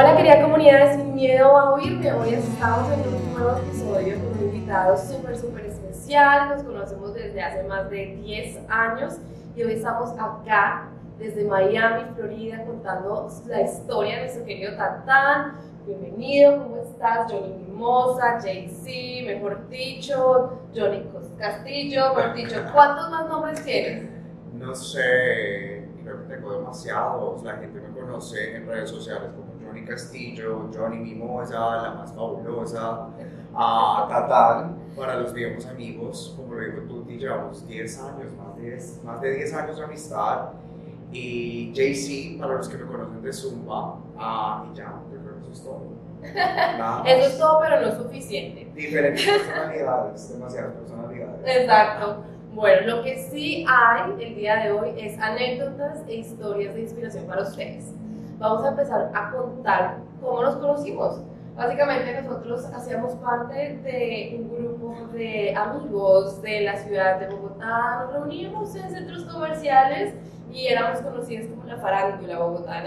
Hola querida comunidad Sin Miedo a Oírme, hoy estamos en un nuevo episodio con un invitado súper súper especial, nos conocemos desde hace más de 10 años y hoy estamos acá desde Miami, Florida, contando la historia de nuestro querido Tatán. Bienvenido, ¿cómo estás? Johnny Mimosa, JC, mejor dicho, Johnny Castillo, mejor dicho, ¿cuántos más nombres tienes? No sé, creo que tengo demasiados. La gente me conoce en redes sociales como Johnny Castillo, Johnny Mimosa, la más fabulosa, a Tatán, para los viejos amigos, como lo dijo Tuti, llevamos 10 años, más de 10, más de 10 años de amistad. Y JC, para los que me conocen de Zumba, ah, y ya, yo creo que eso es todo. Eso es todo, pero no es suficiente. Diferentes personalidades, demasiadas personalidades. Exacto. Bueno, lo que sí hay el día de hoy es anécdotas e historias de inspiración para ustedes. Vamos a empezar a contar cómo nos conocimos. Básicamente nosotros hacíamos parte de un grupo de amigos de la ciudad de Bogotá, nos reuníamos en centros comerciales y éramos conocidos como la farándula bogotana.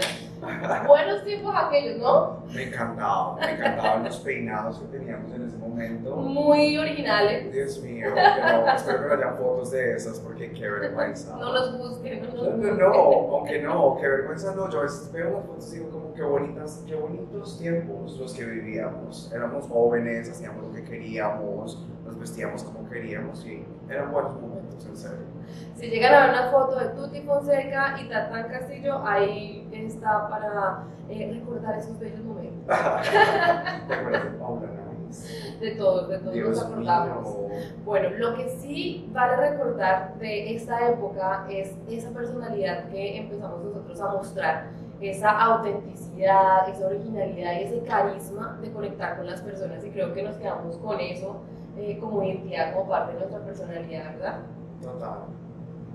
Buenos tiempos aquellos, ¿no? Me encantaba, me encantaban los peinados que teníamos en ese momento. Muy originales. Dios mío, pero espero que haya fotos de esas porque qué vergüenza. No los busquen, no los No, no, busquen. no, aunque no, qué vergüenza no. Yo a veces veo las fotos y digo como qué bonitas, qué bonitos tiempos los que vivíamos. Éramos jóvenes, hacíamos lo que queríamos, nos vestíamos como queríamos y eran buenos momentos, en serio. Si llegan a ver una foto de Tuti Fonseca y Tatán Castillo, ahí está para eh, recordar esos bellos momentos. ¿Te acuerdas de Paula Nariz? De todos, de todos nos acordamos. mío. Bueno, lo que sí vale recordar de esta época es esa personalidad que empezamos nosotros a mostrar, esa autenticidad, esa originalidad y ese carisma de conectar con las personas y creo que nos quedamos con eso eh, como identidad, como parte de nuestra personalidad, ¿verdad? Total.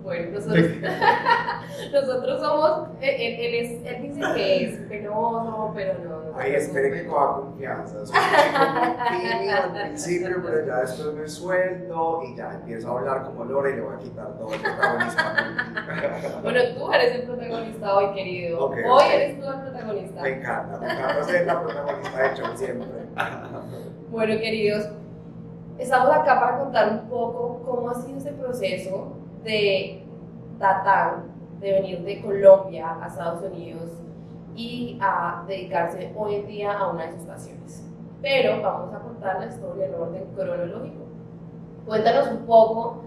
Bueno, nosotros, nosotros somos, él, él- él es- él dice que es penoso, pero no. Ay, espere que coja confianza. Soy un chico tímido al principio, pero ya después me suelto y ya empiezo a hablar como Lora y le voy a quitar todo el protagonismo. Bueno, tú eres el protagonista hoy, querido. Hoy eres tú el protagonista. Me encanta, me encanta ser la protagonista de show siempre. Bueno, queridos, estamos acá para contar un poco cómo ha sido ese proceso de Tatán, de venir de Colombia a Estados Unidos y a dedicarse hoy en día a una de sus pasiones. Pero vamos a contar la historia en orden cronológico. Cuéntanos un poco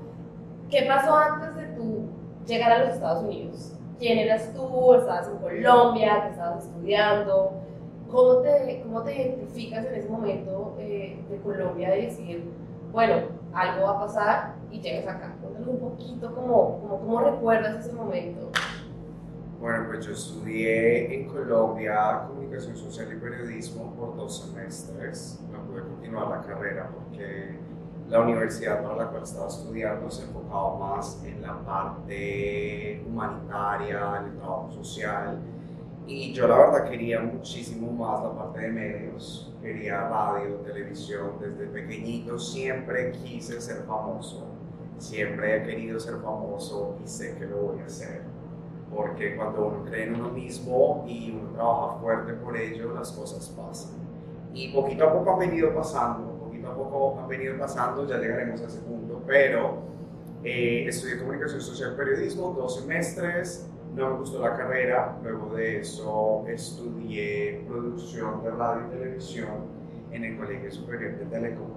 qué pasó antes de tú llegar a los Estados Unidos. ¿Quién eras tú? ¿Estabas en Colombia? ¿Qué estabas estudiando? ¿Cómo te, cómo te identificas en ese momento eh, de Colombia de decir, bueno, algo va a pasar y llegas acá? Un poquito cómo, cómo, cómo recuerdas ese momento. Bueno, pues yo estudié en Colombia comunicación social y periodismo por dos semestres. No pude continuar la carrera porque la universidad para la cual estaba estudiando se enfocaba más en la parte humanitaria, en el trabajo social. Y yo la verdad quería muchísimo más la parte de medios. Quería radio, televisión. Desde pequeñito siempre quise ser famoso. Siempre he querido ser famoso y sé que lo voy a hacer porque cuando uno cree en uno mismo y uno trabaja fuerte por ello, las cosas pasan. Y poquito a poco han venido pasando, poquito a poco han venido pasando, ya llegaremos a ese punto, pero eh, estudié comunicación social periodismo, dos semestres, no me gustó la carrera, luego de eso estudié producción de radio y televisión en el Colegio Superior de Telecomunicaciones.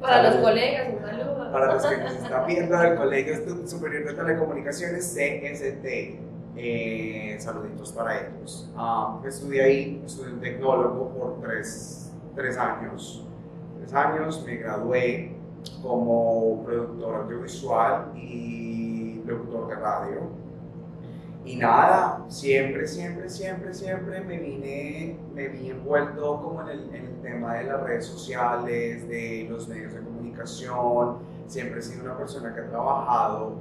Para los colegas, un saludo. Para los que nos están viendo del Colegio Superior de Telecomunicaciones, CST, eh, saluditos para ellos. Ah, estudié ahí, estudié un tecnólogo por tres, tres años. Tres años, me gradué como productor audiovisual y locutor de radio. Y nada, siempre, siempre, siempre, siempre me vine, me vi envuelto como en el, en el tema de las redes sociales, de los medios de comunicación. Siempre he sido una persona que ha trabajado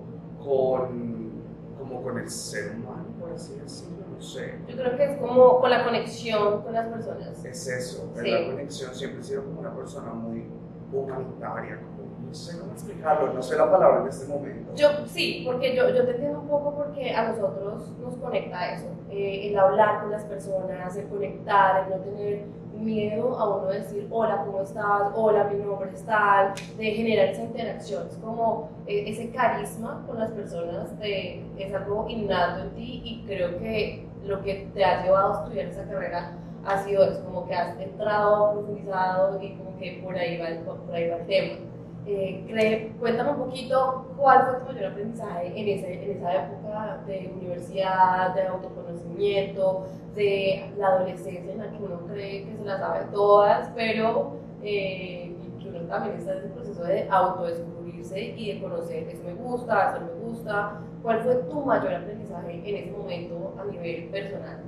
con, como con el ser humano, por así decirlo, no sé. Yo creo que es como con la conexión con las personas. Es eso, es Sí. la conexión. Siempre he sido como una persona muy humanitaria, como no sé cómo explicarlo, no sé la palabra en este momento. Yo sí, porque yo, yo te entiendo un poco porque a nosotros nos conecta eso, eh, el hablar con las personas, el conectar, el no tener miedo a uno decir hola, ¿cómo estás? Hola, mi nombre es tal, de generar esa interacción, es como eh, ese carisma con las personas de, es algo innato en ti y creo que lo que te ha llevado a estudiar esa carrera ha sido eso, como que has entrado, profundizado y como que por ahí va el, por ahí va el tema. Eh, cuéntame un poquito cuál fue tu mayor aprendizaje en, ese, en esa época de universidad, de autoconocimiento, de la adolescencia en la que uno cree que se las sabe todas, pero eh, que uno también está en el proceso de autodescubrirse y de conocer, eso me gusta, eso no me gusta. ¿Cuál fue tu mayor aprendizaje en ese momento a nivel personal?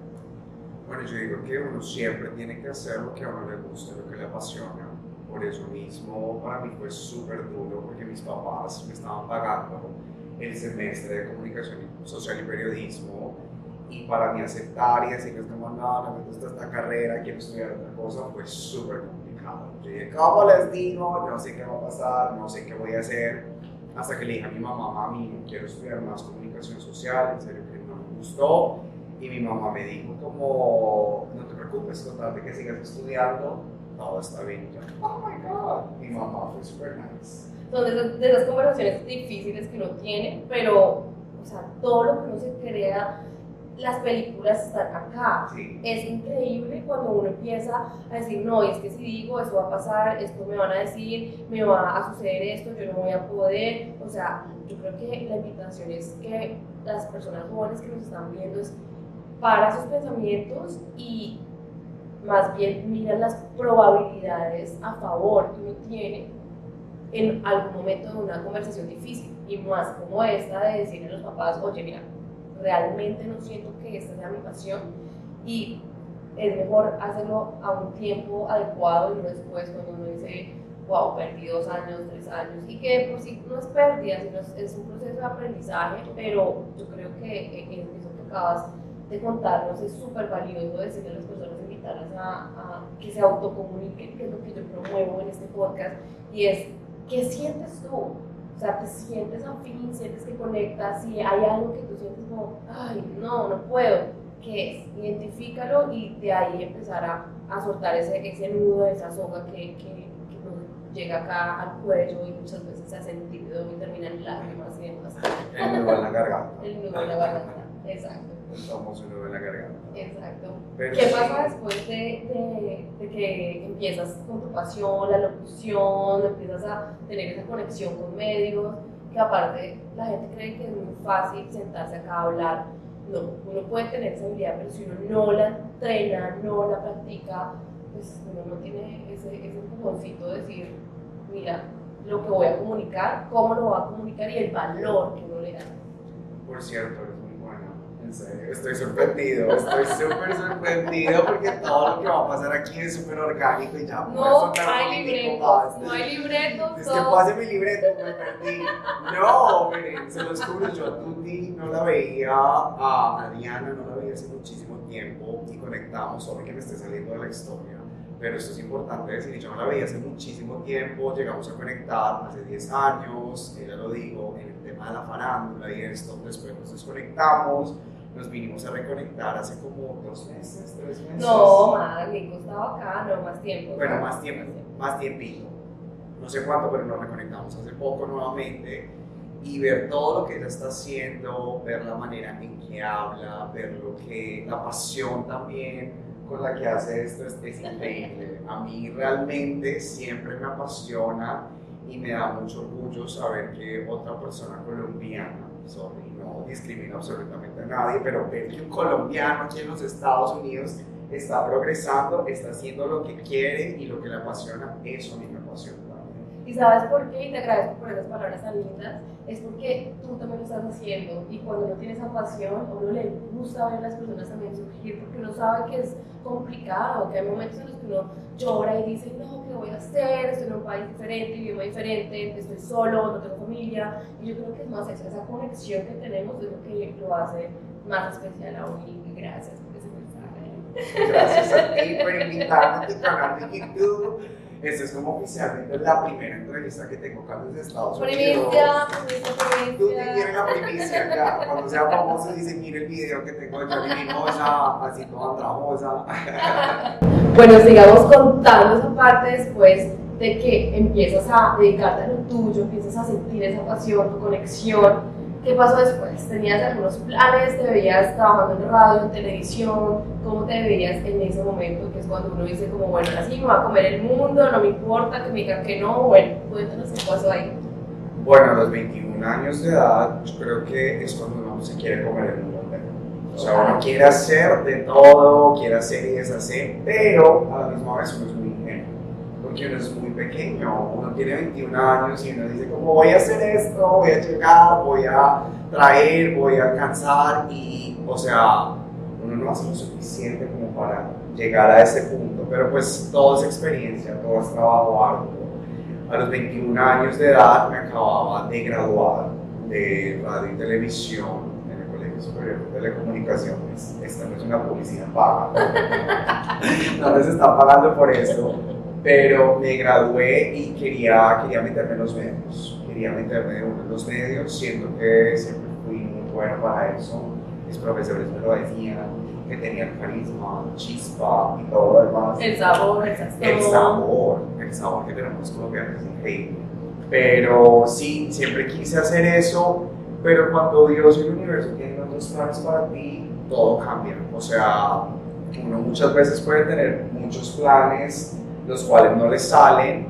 Bueno, yo digo que uno siempre tiene que hacer lo que a uno le gusta, lo que le apasiona. Por eso mismo para mí fue súper duro porque mis papás me estaban pagando el semestre de comunicación social y periodismo y para mí aceptar y decir que es como no, no me gusta esta carrera, quiero estudiar otra cosa, fue súper complicado. Yo dije, ¿cómo les digo? No sé qué va a pasar, no sé qué voy a hacer. Hasta que le dije a mi mamá, mami, quiero estudiar más comunicación social, en serio que no me gustó y mi mamá me dijo como, no te preocupes, total de que sigas estudiando, todo está bien. Y yo, oh my God, mi mamá fue super nice. Son de esas, conversaciones difíciles que uno tiene, pero, o sea, todo lo que uno se crea, las películas están acá. Es increíble cuando uno empieza a decir, no, es que si digo, esto va a pasar, esto me van a decir, me va a suceder esto, yo no voy a poder. O sea, yo creo que la invitación es que las personas jóvenes que nos están viendo es para sus pensamientos y más bien mira las probabilidades a favor que uno tiene en algún momento de una conversación difícil y más como esta de decirle a los papás, oye, mira, realmente no siento que esta sea mi pasión y es mejor hacerlo a un tiempo adecuado y no después cuando uno dice, wow, perdí dos años, tres años, y que por sí no es pérdida, sino es, un proceso de aprendizaje, pero yo creo que en eso que acabas de contarnos es súper valioso decirle a personas, invitarlas a, que se autocomuniquen, que es lo que yo promuevo en este podcast, y es, ¿qué sientes tú? O sea, te sientes afín, sientes que conectas, si hay algo que tú sientes como, ay, no, no puedo, ¿qué es? Identifícalo y de ahí empezar a, a soltar ese, ese nudo, esa soga que, que, llega acá al cuello y muchas veces se hace tímido y termina en lágrimas y demás. El nudo en la garganta. El nudo en la garganta, exacto nudo en la garganta. Exacto. ¿Qué pasa después de, de, que empiezas con tu pasión, la locución, empiezas a tener esa conexión con medios? Que aparte la gente cree que es muy fácil sentarse acá a hablar. No, uno puede tener esa habilidad, pero si uno no la entrena, no la practica, pues uno no tiene ese, ese empujoncito de decir, mira, lo que voy a comunicar, cómo lo voy a comunicar y el valor que uno le da. Por cierto, estoy sorprendido, estoy súper sorprendido porque todo lo que va a pasar aquí es súper orgánico y ya no hay libretos, no hay libretos. Es que pase mi libreto, me perdí. No, miren, se los juro, yo a Tuti no la veía, a Diana no la veía hace muchísimo tiempo y conectamos, sobre que me esté saliendo de la historia. Pero esto es importante decir, yo no la veía hace muchísimo tiempo, llegamos a conectar hace 10 años, ella lo digo, en el tema de la farándula y esto, después nos desconectamos, nos vinimos a reconectar hace como dos meses, tres meses. No, más, Nico estaba acá, no, más tiempo. Bueno, más tiempo, más tiempito. No sé cuánto, pero nos reconectamos hace poco nuevamente y ver todo lo que ella está haciendo, ver la manera en que habla, ver lo que, la pasión también con la que hace esto es, es increíble. A mí realmente siempre me apasiona y me da mucho orgullo saber que otra persona colombiana, sorry, no discrimino absolutamente a nadie, pero ver que un colombiano aquí en los Estados Unidos está progresando, está haciendo lo que quiere y lo que le apasiona, eso a me apasiona. Y sabes por qué, y te agradezco por esas palabras tan lindas, es porque tú también lo estás haciendo y cuando uno tiene esa pasión, a uno le gusta ver a las personas también surgir porque uno sabe que es complicado, que hay momentos en los que uno llora y dice, no, ¿qué voy a hacer? Estoy en un país diferente, idioma diferente, estoy solo, no tengo familia. Y yo creo que es más esa, esa conexión que tenemos es lo que lo hace más especial aún. Y gracias por ese mensaje. Gracias a ti por invitarme a tu canal de YouTube esta es como oficialmente la primera entrevista que tengo acá desde Estados Unidos. Primicia, primicia, Tú te primicia. quieres la primicia acá. Cuando sea famoso, dice, mire el video que tengo de Johnny Mimosa, así toda tramosa. Bueno, sigamos contando esa parte después de que empiezas a dedicarte a lo tuyo, empiezas a sentir esa pasión, tu conexión. ¿Qué pasó después? ¿Tenías algunos planes? ¿Te veías trabajando en radio, en televisión? ¿Cómo te veías en ese momento? Que es cuando uno dice como, bueno, así me va a comer el mundo, no me importa que me digan que no. Bueno, cuéntanos qué pasó ahí. Bueno, a los 21 años de edad, yo creo que es cuando uno se quiere comer el mundo. O sea, uno quiere hacer de todo, quiere hacer y deshacer, pero a la misma vez uno es muy. Porque uno es muy pequeño, uno tiene 21 años y uno dice como voy a hacer esto, voy a llegar, voy a traer, voy a alcanzar y, o sea, uno no hace lo suficiente como para llegar a ese punto, pero pues todo es experiencia, todo es trabajo arduo. A los 21 años de edad me acababa de graduar de radio y televisión Superior de Telecomunicaciones. Esta no es una publicidad paga. no les están pagando por esto. Pero me gradué y quería, quería meterme en los medios. Quería meterme en los medios, siendo que siempre fui muy bueno para eso. Mis profesores me lo decían, que tenían carisma, chispa y todo lo demás. El sabor, el sazón. El sabor, el sabor que tenemos los colombianos es increíble. Pero sí, siempre quise hacer eso, pero cuando Dios y el universo tienen otros planes para ti, todo cambia. O sea, uno muchas veces puede tener muchos planes, los cuales no le salen,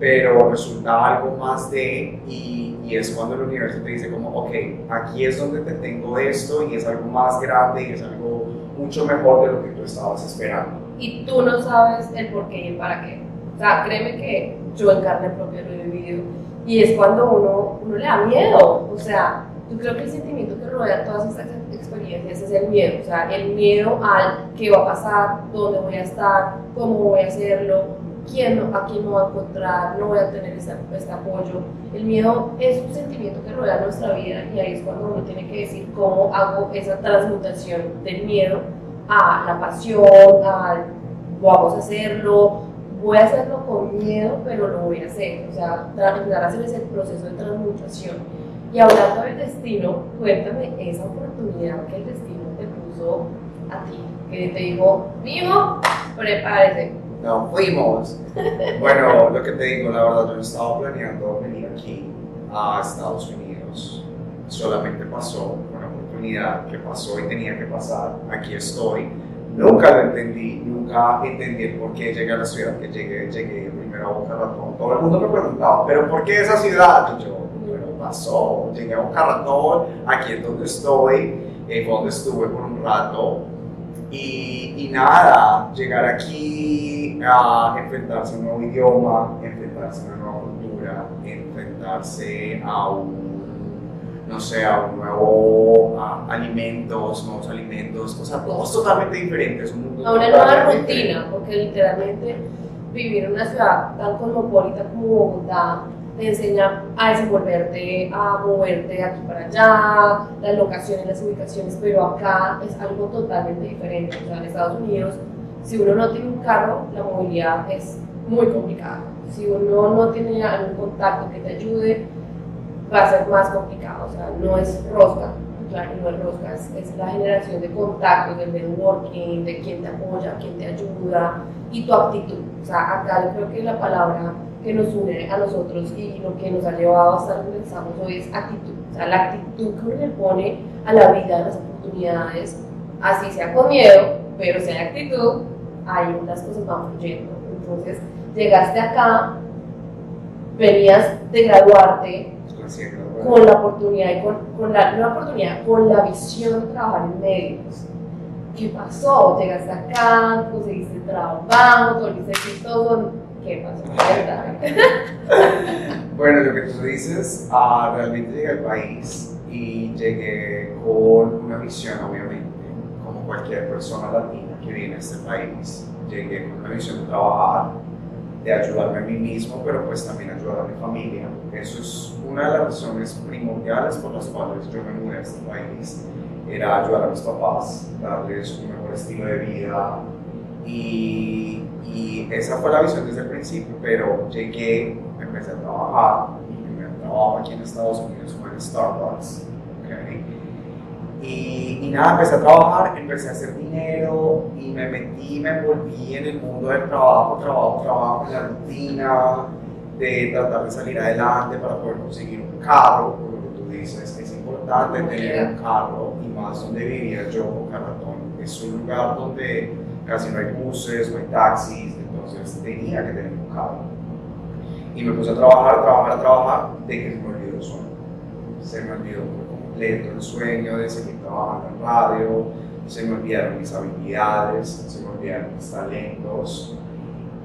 pero resulta algo más de, y, y es cuando el universo te dice como, ok, aquí es donde te tengo esto y es algo más grande y es algo mucho mejor de lo que tú estabas esperando. y tú no sabes el por qué y el para qué. O sea, créeme que yo en carne propia lo he vivido y es cuando uno, uno le da miedo. O sea, yo creo que el sentimiento que rodea todas estas experiencias es el miedo. O sea, el miedo al qué va a pasar, dónde voy a estar, cómo voy a hacerlo, quién, no- a quién me voy a encontrar, no voy a tener este, este apoyo. El miedo es un sentimiento que rodea nuestra vida y ahí es cuando uno tiene que decir cómo hago esa transmutación del miedo a la pasión, al vamos a hacerlo, voy a hacerlo con miedo, pero lo voy a hacer. O sea, empezar a hacer ese proceso de transmutación. Y hablando del destino, cuéntame esa oportunidad que el destino te puso a ti, que te dijo, mijo, prepárese. No, fuimos. Bueno, lo que te digo, la verdad, yo no estaba planeando venir aquí a Estados Unidos. Solamente pasó una oportunidad que pasó y tenía que pasar. Aquí estoy. Nunca lo entendí, nunca entendí por qué llegué a la ciudad que llegué. Llegué primero a Boca Ratón. Todo el mundo me preguntaba, ¿pero por qué esa ciudad? Y yo, bueno, pasó. Llegué a Boca Ratón, aquí es donde estoy, eh, donde estuve por un rato. Y, y nada, llegar aquí a enfrentarse a un nuevo idioma, enfrentarse a una nueva cultura, enfrentarse a un, no sé, a un nuevo a alimentos, nuevos alimentos, o sea, todos totalmente diferentes. Un mundo A una nueva rutina, diferente. porque literalmente vivir en una ciudad tan cosmopolita como Bogotá te enseña a desenvolverte, a moverte de aquí para allá, las locaciones, las ubicaciones, pero acá es algo totalmente diferente. O sea, en Estados Unidos, si uno no tiene un carro, la movilidad es muy complicada. Si uno no tiene algún contacto que te ayude, va a ser más complicado. O sea, no es rosca, claro, no es rosca, es, es la generación de contactos, del networking, de quién te apoya, quién te ayuda y tu actitud. O sea, acá yo creo que la palabra que nos une a nosotros y lo que nos ha llevado a estar donde estamos hoy es actitud. O sea, la actitud que uno le pone a la vida, a las oportunidades, así sea con miedo, pero si hay actitud, ahí las cosas van fluyendo. Entonces, llegaste acá, venías de graduarte, con la oportunidad y con, con la, no oportunidad, con la visión de trabajar en medios. ¿Qué pasó? Llegaste acá, conseguiste trabajo, te volviste exitoso. ¿Qué? Cuéntame. Bueno, lo que tú dices, ah, realmente llegué al país y llegué con una visión, obviamente, como cualquier persona latina que viene a este país. Llegué con una visión de trabajar, de ayudarme a mí mismo, pero pues también ayudar a mi familia. Eso es una de las razones primordiales por las cuales yo me mudé a este país. Era ayudar a mis papás, darles un mejor estilo de vida y Y esa fue la visión desde el principio, pero llegué, empecé a trabajar, mi primer trabajo aquí en Estados Unidos fue en Starbucks. ¿okay? Y, y, nada, empecé a trabajar, empecé a hacer dinero y me metí, me envolví en el mundo del trabajo, trabajo, trabajo, en la rutina de tratar de salir adelante para poder conseguir un carro, por lo que tú dices, es importante tener un carro y más donde vivía yo, Boca Ratón. Es un lugar donde casi no hay buses, no hay taxis, entonces tenía que tener un carro. Y me puse a trabajar, a trabajar, a trabajar, de que se me olvidó el sueño. Se me olvidó por completo el sueño de seguir trabajando en radio, se me olvidaron mis habilidades, se me olvidaron mis talentos.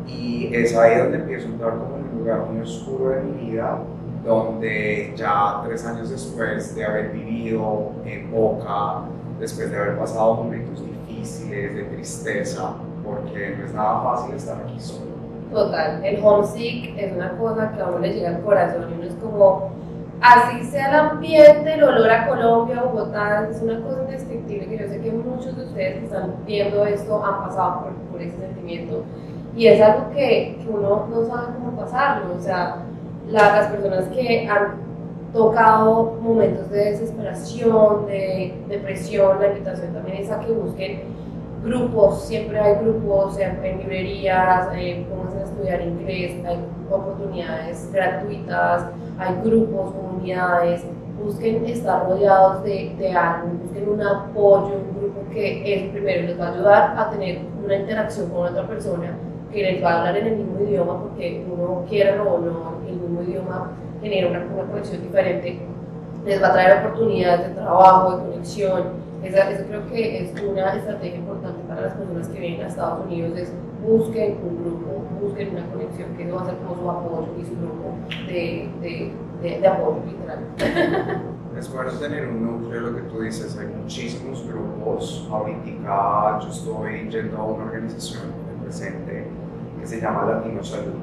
Y es ahí donde empiezo a entrar como en un lugar muy oscuro de mi vida, donde ya tres años después de haber vivido en Boca, después de haber pasado momentos difíciles, de tristeza, porque no es nada fácil estar aquí solo. Total, el homesick es una cosa que a uno le llega al corazón y uno es como, así sea el ambiente, el olor a Colombia, Bogotá, es una cosa indescriptible que yo sé que muchos de ustedes que están viendo esto han pasado por, por ese sentimiento y es algo que, que, uno no sabe cómo pasarlo, o sea, la, las personas que han tocado momentos de desesperación, de depresión, la invitación también es a que busquen grupos, siempre hay grupos en librerías, eh, pónganse a estudiar inglés, hay oportunidades gratuitas, hay grupos, comunidades, busquen estar rodeados de, de algo, busquen un apoyo, un grupo que es primero les va a ayudar a tener una interacción con otra persona que les va a hablar en el mismo idioma, porque uno quiera o no, el mismo idioma genera una, una conexión diferente, les va a traer oportunidades de trabajo, de conexión, esa, eso creo que es una estrategia importante para las personas que vienen a Estados Unidos, es busquen un grupo, busquen una conexión que no va a ser como su apoyo y su grupo de, de, de, de apoyo literal. Es bueno tener un núcleo, lo que tú dices, hay muchísimos grupos. Ahorita yo estoy yendo a una organización presente que se llama Latino Salud.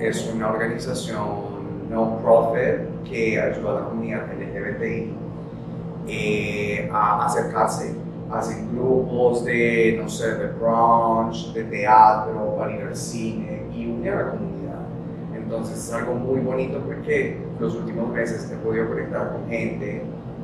Es una organización no-profit que ayuda a la comunidad LGBTI eh, a acercarse. Hacen grupos de, no sé, de brunch, de teatro, para ir al cine y unir a la comunidad. Entonces es algo muy bonito porque los últimos meses he podido conectar con gente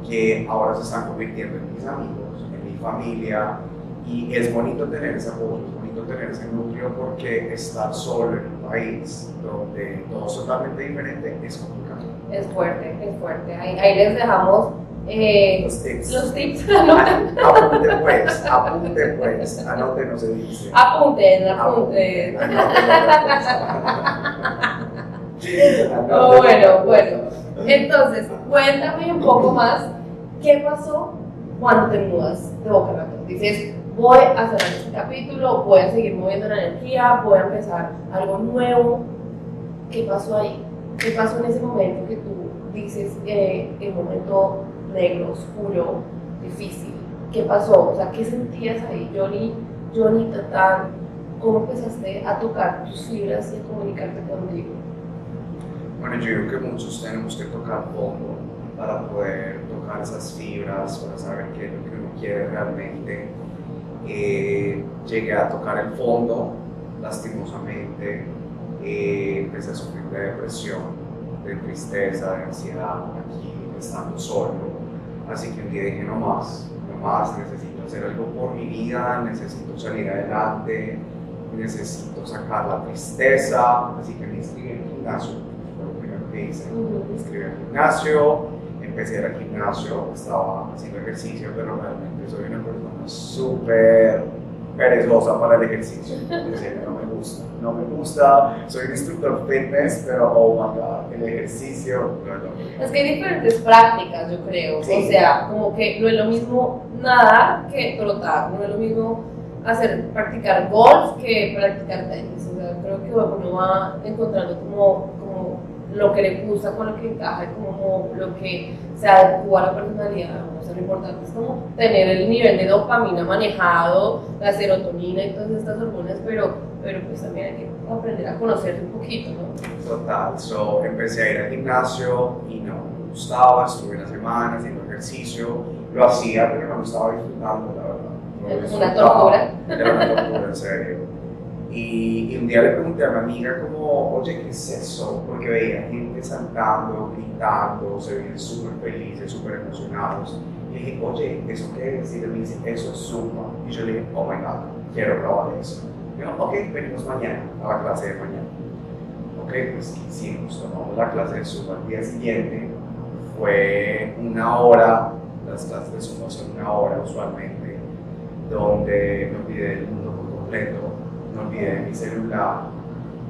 que ahora se están convirtiendo en mis amigos, en mi familia y es bonito tener ese apoyo, bonito tener ese núcleo porque estar solo en un país donde todo es totalmente diferente es complicado. Es fuerte, es fuerte. Ahí, ahí les dejamos eh, Los tips. los tips. Apunte pues, apunte pues, anote no se dice. apunten, apunten. Bueno, bueno. Entonces, cuéntame un poco más, ¿qué pasó cuando te mudas de Boca Ratón? Dices, voy a cerrar este capítulo, voy a seguir moviendo la energía, voy a empezar algo nuevo. ¿Qué pasó ahí? ¿Qué pasó en ese momento que tú dices, eh, el momento negro, oscuro, difícil? ¿Qué pasó? O sea, ¿qué sentías ahí, Johnny, Johnny Tatán? ¿Cómo empezaste a tocar tus fibras y a comunicarte contigo? Bueno, yo creo que muchos tenemos que tocar fondo para poder tocar esas fibras, para saber qué es lo que uno quiere realmente. Eh, llegué a tocar el fondo, lastimosamente, eh, empecé a sufrir de depresión, de tristeza, de ansiedad, aquí estando solo. Así que un día dije, no más, no más, necesito hacer algo por mi vida, necesito salir adelante, necesito sacar la tristeza, así que me inscribí en gimnasio, fue lo primero que hice, me inscribí al gimnasio, empecé a ir al gimnasio, estaba haciendo ejercicio, pero realmente soy una persona súper perezosa para el ejercicio, decir, no me gusta, no me gusta, soy un instructor fitness, pero oh my god, el ejercicio no es que hay diferentes prácticas, yo creo. Sí. O sea, como que no es lo mismo nadar que trotar, no es lo mismo hacer practicar golf que practicar tenis. O sea, creo que uno va encontrando como, como lo que le gusta, con lo que encaja, como lo que se adecua a la personalidad. O sea, lo importante es como tener el nivel de dopamina manejado, la serotonina y todas estas hormonas, pero, pero pues también hay que aprender a conocerse un poquito, ¿no? Total, so, empecé a ir al gimnasio y no me gustaba, estuve una semana haciendo ejercicio, lo hacía pero no lo estaba disfrutando, la verdad. No Es una tortura. Era una tortura, en serio. Y, un día le pregunté a mi amiga como, oye, ¿qué es eso? Porque veía gente saltando, gritando, se veían súper felices, súper emocionados. Y dije, oye, ¿eso qué es? Y me dice, eso es Zumba. Y yo le dije, oh my God, quiero probar eso. Y yo, ok, venimos mañana a la clase de mañana. Ok, pues ¿qué hicimos? Tomamos la clase de Zumba al día siguiente. Fue una hora, las clases de Zumba son una hora usualmente, donde me olvidé del mundo por completo, me olvidé de mi celular,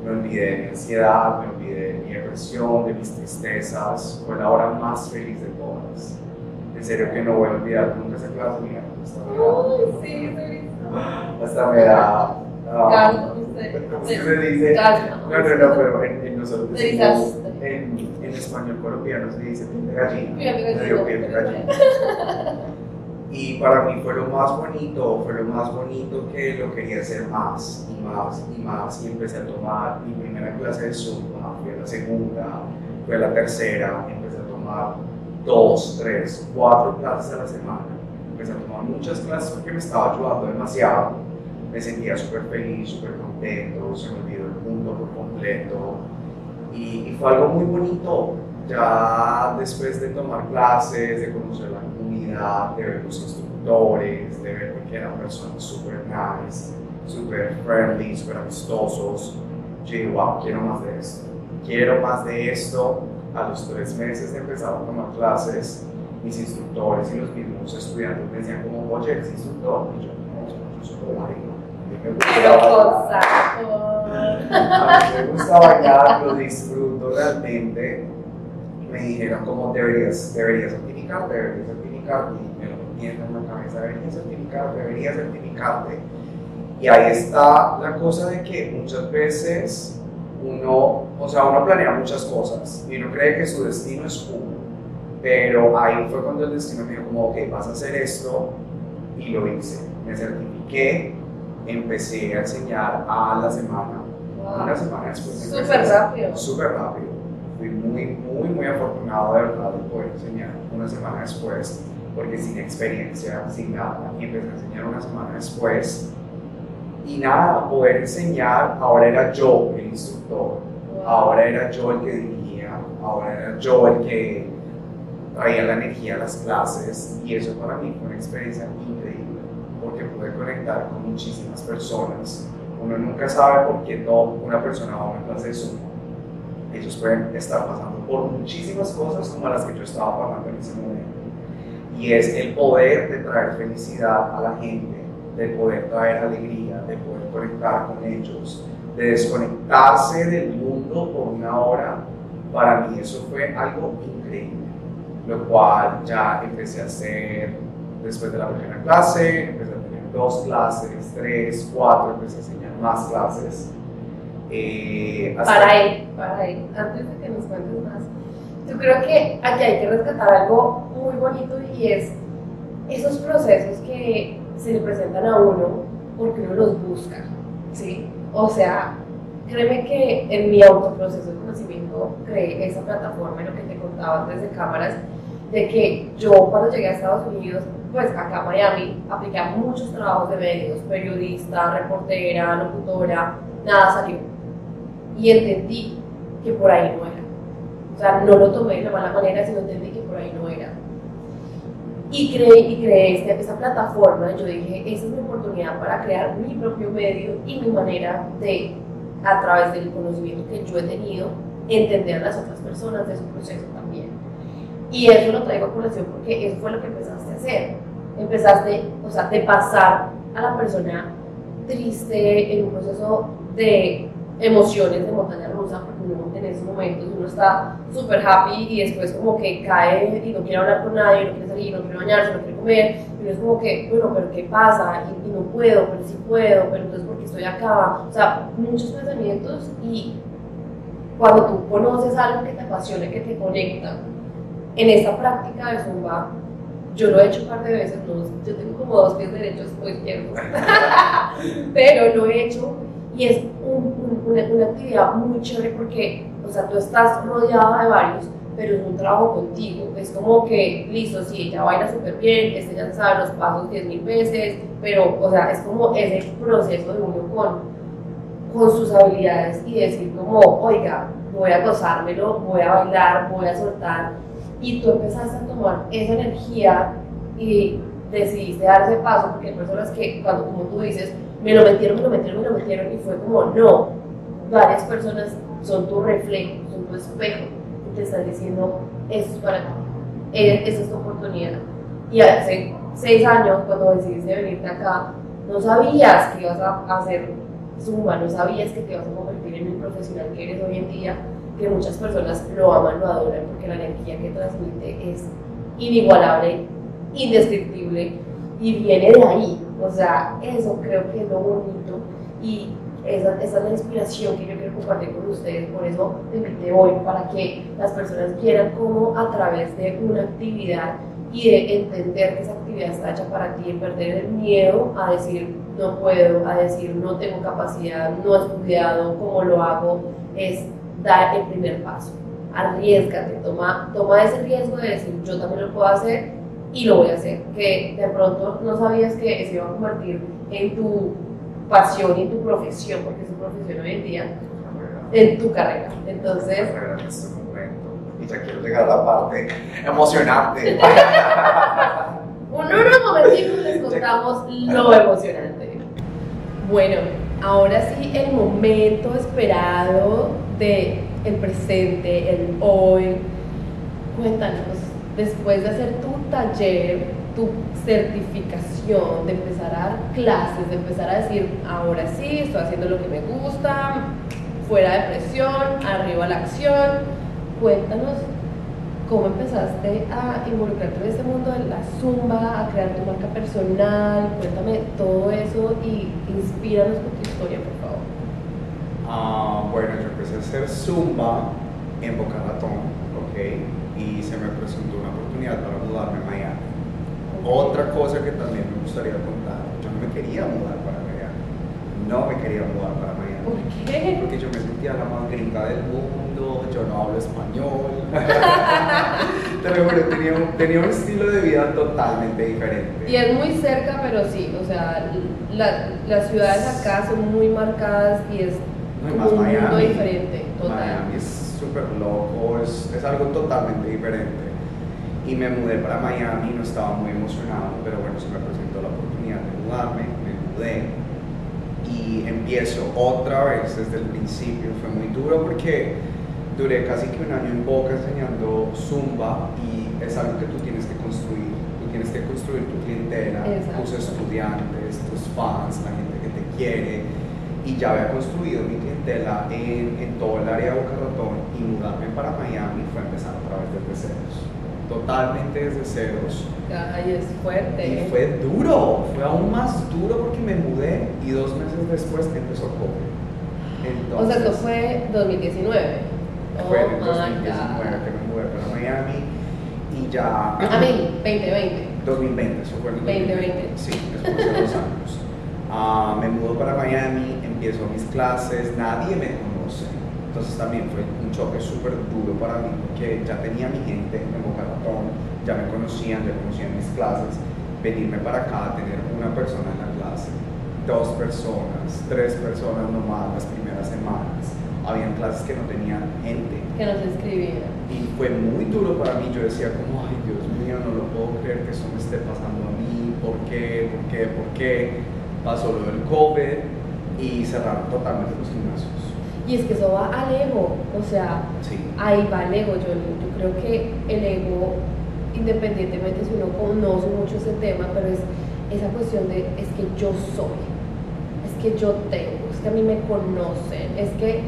me olvidé de mi ansiedad, me olvidé de mi depresión, de mis tristezas. Fue la hora más feliz de todas. En serio que no voy a olvidar nunca esa clase, mira, hasta me da, sí, sí. hasta me da ah, Calma, usted. ¿Cómo se dice? Calma. No, no, no, pero en, en nosotros decimos, en, en español colombiano se dice gallina. Gallina. piel gallina. Y para mí fue lo más bonito, fue lo más bonito que lo quería hacer más y más y más. Y empecé a tomar mi primera clase de Zumba, fue la segunda, fue la tercera, empecé a tomar dos, tres, cuatro clases a la semana. Empecé a tomar muchas clases porque me estaba ayudando demasiado. Me sentía súper feliz, súper contento, se me olvidó el mundo por completo. Y, y fue algo muy bonito. Ya después de tomar clases, de conocer la comunidad, de ver los instructores, de ver que eran personas súper nice, súper friendly, súper amistosos, yo dije, wow, quiero más de esto. Quiero más de esto. A los tres meses de empezar a tomar clases, mis instructores y los mismos estudiantes me decían como, oye, ¿eres instructor? Y yo, no, yo soy me gusta. A mí me gusta bailar, lo disfruto realmente. Me dijeron como deberías, deberías certificarte, deberías certificarte. Y me lo metían en la cabeza, deberías certificarte, deberías certificarte. Y ahí está la cosa de que muchas veces uno, o sea, uno planea muchas cosas y uno cree que su destino es uno. Pero ahí fue cuando el destino me dijo como, ok, vas a hacer esto y lo hice. Me certifiqué, empecé a enseñar a la semana una semana después de Súper rápido. Súper rápido. Fui muy, muy, muy afortunado de verdad de poder enseñar una semana después, porque sin experiencia, sin nada, y empecé a enseñar una semana después. Y nada, poder enseñar, ahora era yo el instructor, ahora era yo el que dirigía, ahora era yo el que traía la energía a las clases, y eso para mí fue una experiencia increíble, porque pude conectar con muchísimas personas uno nunca sabe por qué no una persona va a una clase de Zoom. Ellos pueden estar pasando por muchísimas cosas como las que yo estaba pasando en ese momento. Y es el poder de traer felicidad a la gente, de poder traer alegría, de poder conectar con ellos, de desconectarse del mundo por una hora. Para mí eso fue algo increíble, lo cual ya empecé a hacer después de la primera clase, empecé a tener dos clases, tres, cuatro, empecé a enseñar más clases. Eh, Para ahí, para ahí, antes de que nos cuentes más, yo creo que aquí hay que rescatar algo muy bonito y es esos procesos que se le presentan a uno porque uno los busca, ¿sí? O sea, créeme que en mi autoproceso de conocimiento creé esa plataforma, en lo que te contaba antes de cámaras, de que yo cuando llegué a Estados Unidos, pues acá a Miami, apliqué a muchos trabajos de medios, periodista, reportera, locutora, nada salió. Y entendí que por ahí no era. O sea, no lo tomé de la mala manera, sino entendí que por ahí no era. Y creé, y creé este- esta plataforma, yo dije, esa es mi oportunidad para crear mi propio medio y mi manera de, a través del conocimiento que yo he tenido, entender a las otras personas de su proceso también. Y eso lo traigo a colación porque eso fue lo que empezaste a hacer. Empezaste, o sea, de pasar a la persona triste en un proceso de emociones de montaña rusa, porque uno en esos momentos uno está súper happy y después como que cae y no quiere hablar con nadie, no quiere salir, no quiere bañarse, no quiere comer, y es como que, bueno, pero ¿qué pasa? Y, y no puedo, pero sí puedo, pero entonces porque estoy acá, o sea, muchos pensamientos y cuando tú conoces algo que te apasiona, que te conecta, en esta práctica de Zumba, yo lo he hecho un par de veces, no, yo tengo como dos pies derechos o izquierdos, pero lo he hecho y es un- una, una actividad muy chévere porque, o sea, tú estás rodeada de varios, pero es un trabajo contigo, es como que, listo, sí, ella baila súper bien, este ya sabe los pasos 10 mil veces, pero, o sea, es como ese proceso de uno con con sus habilidades y decir como, oiga, voy a gozármelo, voy a bailar, voy a soltar. Y tú empezaste a tomar esa energía y decidiste dar ese paso, porque hay personas que cuando, como tú dices, me lo metieron, me lo metieron, me lo metieron y fue como, no, varias personas son tu reflejo, son tu espejo, y te están diciendo, eso es para ti, e, esa es tu oportunidad. Y hace seis años, cuando decidiste venirte acá, no sabías que ibas a hacer Zumba, no sabías que te ibas a convertir en el profesional que eres hoy en día, que muchas personas lo aman, lo adoran, porque la energía que transmite es inigualable, indescriptible y viene de ahí. O sea, eso creo que es lo bonito y esa, esa, es la inspiración que yo quiero compartir con ustedes, por eso te invité hoy, para que las personas quieran cómo a través de una actividad y de entender que esa actividad está hecha para ti, perder el miedo a decir no puedo, a decir no tengo capacidad, no he estudiado, cómo lo hago, es dar el primer paso. Arriesgate, toma, toma ese riesgo de decir yo también lo puedo hacer y lo voy a hacer. Que de pronto no sabías que se iba a convertir en tu pasión y tu profesión, porque es tu profesión hoy en día, en tu carrera. Entonces. Y ya quiero llegar a la parte emocionante. Un unos momentitos les contamos lo emocionante. Bueno, ahora sí, el momento esperado de el presente, el hoy. Cuéntanos, después de hacer tu taller, tu certificación, de empezar a dar clases, de empezar a decir, ahora sí, estoy haciendo lo que me gusta, fuera de presión, arriba la acción. Cuéntanos cómo empezaste a involucrarte en este mundo de la zumba, a crear tu marca personal. Cuéntame todo eso y inspíranos con tu historia, por favor. Ah, bueno, yo empecé a hacer zumba en Boca Ratón, ¿ok? Y se me presentó una oportunidad para mudarme a Miami. Otra cosa que también me gustaría contar, yo no me quería mudar para Miami. No me quería mudar para Miami. ¿Por qué? Porque yo me sentía la más gringa del mundo, yo no hablo español. pero tenía un, tenía un estilo de vida totalmente diferente. Y es muy cerca, pero sí, o sea, la, las ciudades acá son muy marcadas y es no, un Miami, mundo diferente, total. Miami es súper loco, es, es algo totalmente diferente y me mudé para Miami, no estaba muy emocionado, pero bueno, se me presentó la oportunidad de mudarme, me mudé y empiezo otra vez desde el principio. Fue muy duro porque duré casi que un año en Boca enseñando Zumba y es algo que tú tienes que construir. Tú tienes que construir tu clientela, Exacto. tus estudiantes, tus fans, la gente que te quiere. Y ya había construido mi clientela en, en todo el área de Boca Ratón y mudarme para Miami fue empezar otra vez desde ceros totalmente desde ceros. Ay, es fuerte. Y fue duro, fue aún más duro porque me mudé y dos meses después empezó COVID. o sea, Entonces, esto fue 2019. fue en oh my 2019 God. que me mudé para Miami y ya... A mí, 2020. 2020, eso fue en el 2020. Sí, eso fue hace dos años. Ah, me mudo para Miami, empiezo mis clases, nadie me conoce. Entonces también fue un choque súper duro para mí porque ya tenía mi gente en Boca Ya me conocían, ya conocían mis clases. Venirme para acá, tener una persona en la clase, dos personas, tres personas nomás las primeras semanas. Habían clases que no tenían gente. Que nos escribía. Y fue muy duro para mí, yo decía como, ay Dios mío, no lo puedo creer que eso me esté pasando a mí, ¿por qué? ¿Por qué? ¿Por qué? Pasó lo del COVID y cerraron totalmente los gimnasios. Y es que eso va al ego, o sea, Sí. ahí va el ego. Yo, yo creo que el ego, independientemente si uno conoce mucho ese tema, pero es esa cuestión de es que yo soy, es que yo tengo, es que a mí me conocen, es que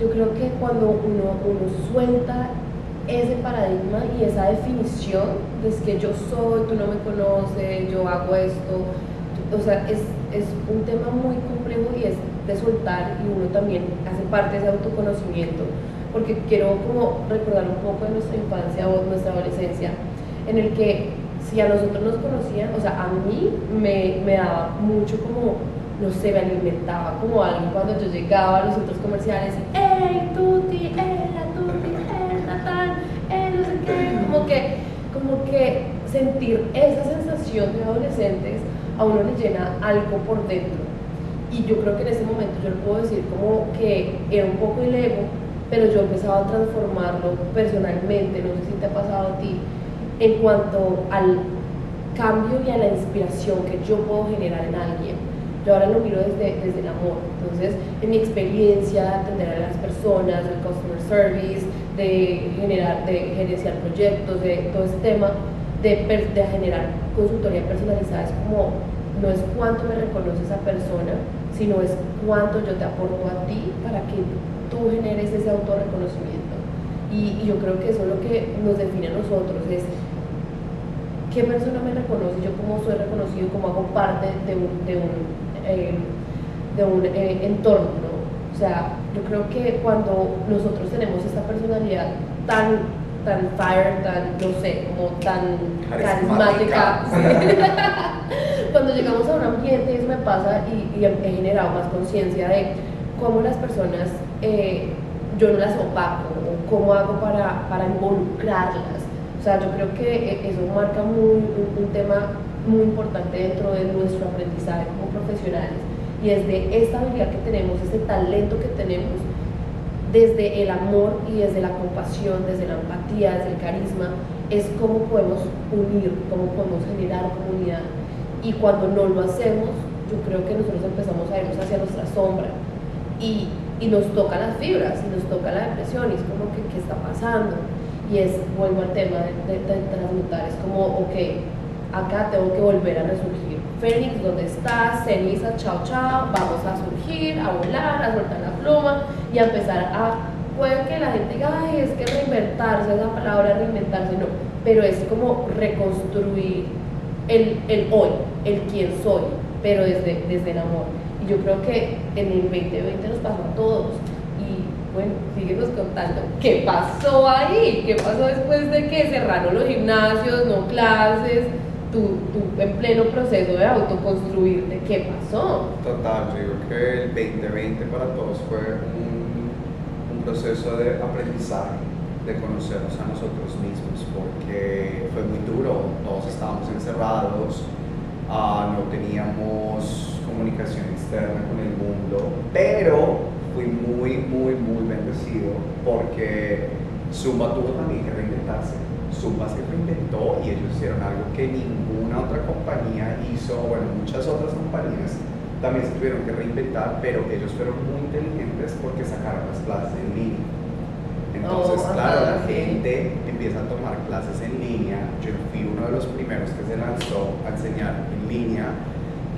yo creo que cuando uno, uno suelta ese paradigma y esa definición de es que yo soy, tú no me conoces, yo hago esto, o sea, es, es un tema muy complejo y es de soltar y uno también hace parte de ese autoconocimiento, porque quiero como recordar un poco de nuestra infancia o nuestra adolescencia, en el que si a nosotros nos conocían, o sea, a mí me, me daba mucho como, no sé, me alimentaba como algo cuando yo llegaba a los centros comerciales, ¡Ey, Tuti! ¡Ey, la Tuti! ¡Ey, Natal! ¡Ey, no sé qué! Como que, como que sentir esa sensación de adolescentes a uno le llena algo por dentro. Y yo creo que en ese momento yo le puedo decir como que era un poco el ego, pero yo empezaba a transformarlo personalmente, no sé si te ha pasado a ti, en cuanto al cambio y a la inspiración que yo puedo generar en alguien. Yo ahora lo miro desde, desde el amor. Entonces, en mi experiencia de atender a las personas, del customer service, de generar, de gerenciar proyectos, de todo ese tema, de, de generar consultoría personalizada, es como, no es cuánto me reconoce esa persona, sino es cuánto yo te aporto a ti para que tú generes ese autorreconocimiento. Y, y yo creo que eso es lo que nos define a nosotros, es qué persona me reconoce, yo cómo soy reconocido, cómo hago parte de un, de un, eh, de un eh, entorno, ¿no? O sea, yo creo que cuando nosotros tenemos esta personalidad tan, tan fire, tan, no sé, como tan carismática, cuando llegamos a un ambiente, eso me pasa y, he generado más conciencia de cómo las personas, eh, yo no las opaco, o cómo hago para, para involucrarlas o sea, yo creo que e, eso marca un, tema muy importante dentro de nuestro aprendizaje como profesionales y es de esta habilidad que tenemos, este talento que tenemos, desde el amor y desde la compasión, desde la empatía, desde el carisma, es cómo podemos unir, cómo podemos generar comunidad. Y cuando no lo hacemos, yo creo que nosotros empezamos a irnos hacia nuestra sombra y, y nos toca las fibras y nos toca la depresión y es como que, ¿qué está pasando? y es, vuelvo al tema de, transmutar, es como, ok, acá tengo que volver a resurgir. Fénix, ¿dónde estás? Ceniza, chao, chao, vamos a surgir, a volar, a soltar la pluma y a empezar a, puede que la gente diga, ay, es que reinventarse, esa palabra reinventarse, no, pero es como reconstruir el, el hoy, el quién soy, pero desde, desde el amor. Y yo creo que en el 2020 nos pasó a todos bueno, síguenos contando. ¿Qué pasó ahí? ¿Qué pasó después de que cerraron los gimnasios, no clases? Tu, tu, en pleno proceso de autoconstruirte, ¿qué pasó? Total, yo digo que el 2020 para todos fue un proceso de aprendizaje, de conocernos a nosotros mismos, porque fue muy duro, todos estábamos encerrados, uh, no teníamos comunicación externa con el mundo, pero fui muy, muy, muy bendecido porque Zumba tuvo también que reinventarse. Zumba se reinventó y ellos hicieron algo que ninguna otra compañía hizo, bueno, muchas otras compañías también se tuvieron que reinventar, pero ellos fueron muy inteligentes porque sacaron las clases en línea. Entonces, oh, claro, la gente empieza a tomar clases en línea. Yo fui uno de los primeros que se lanzó a enseñar en línea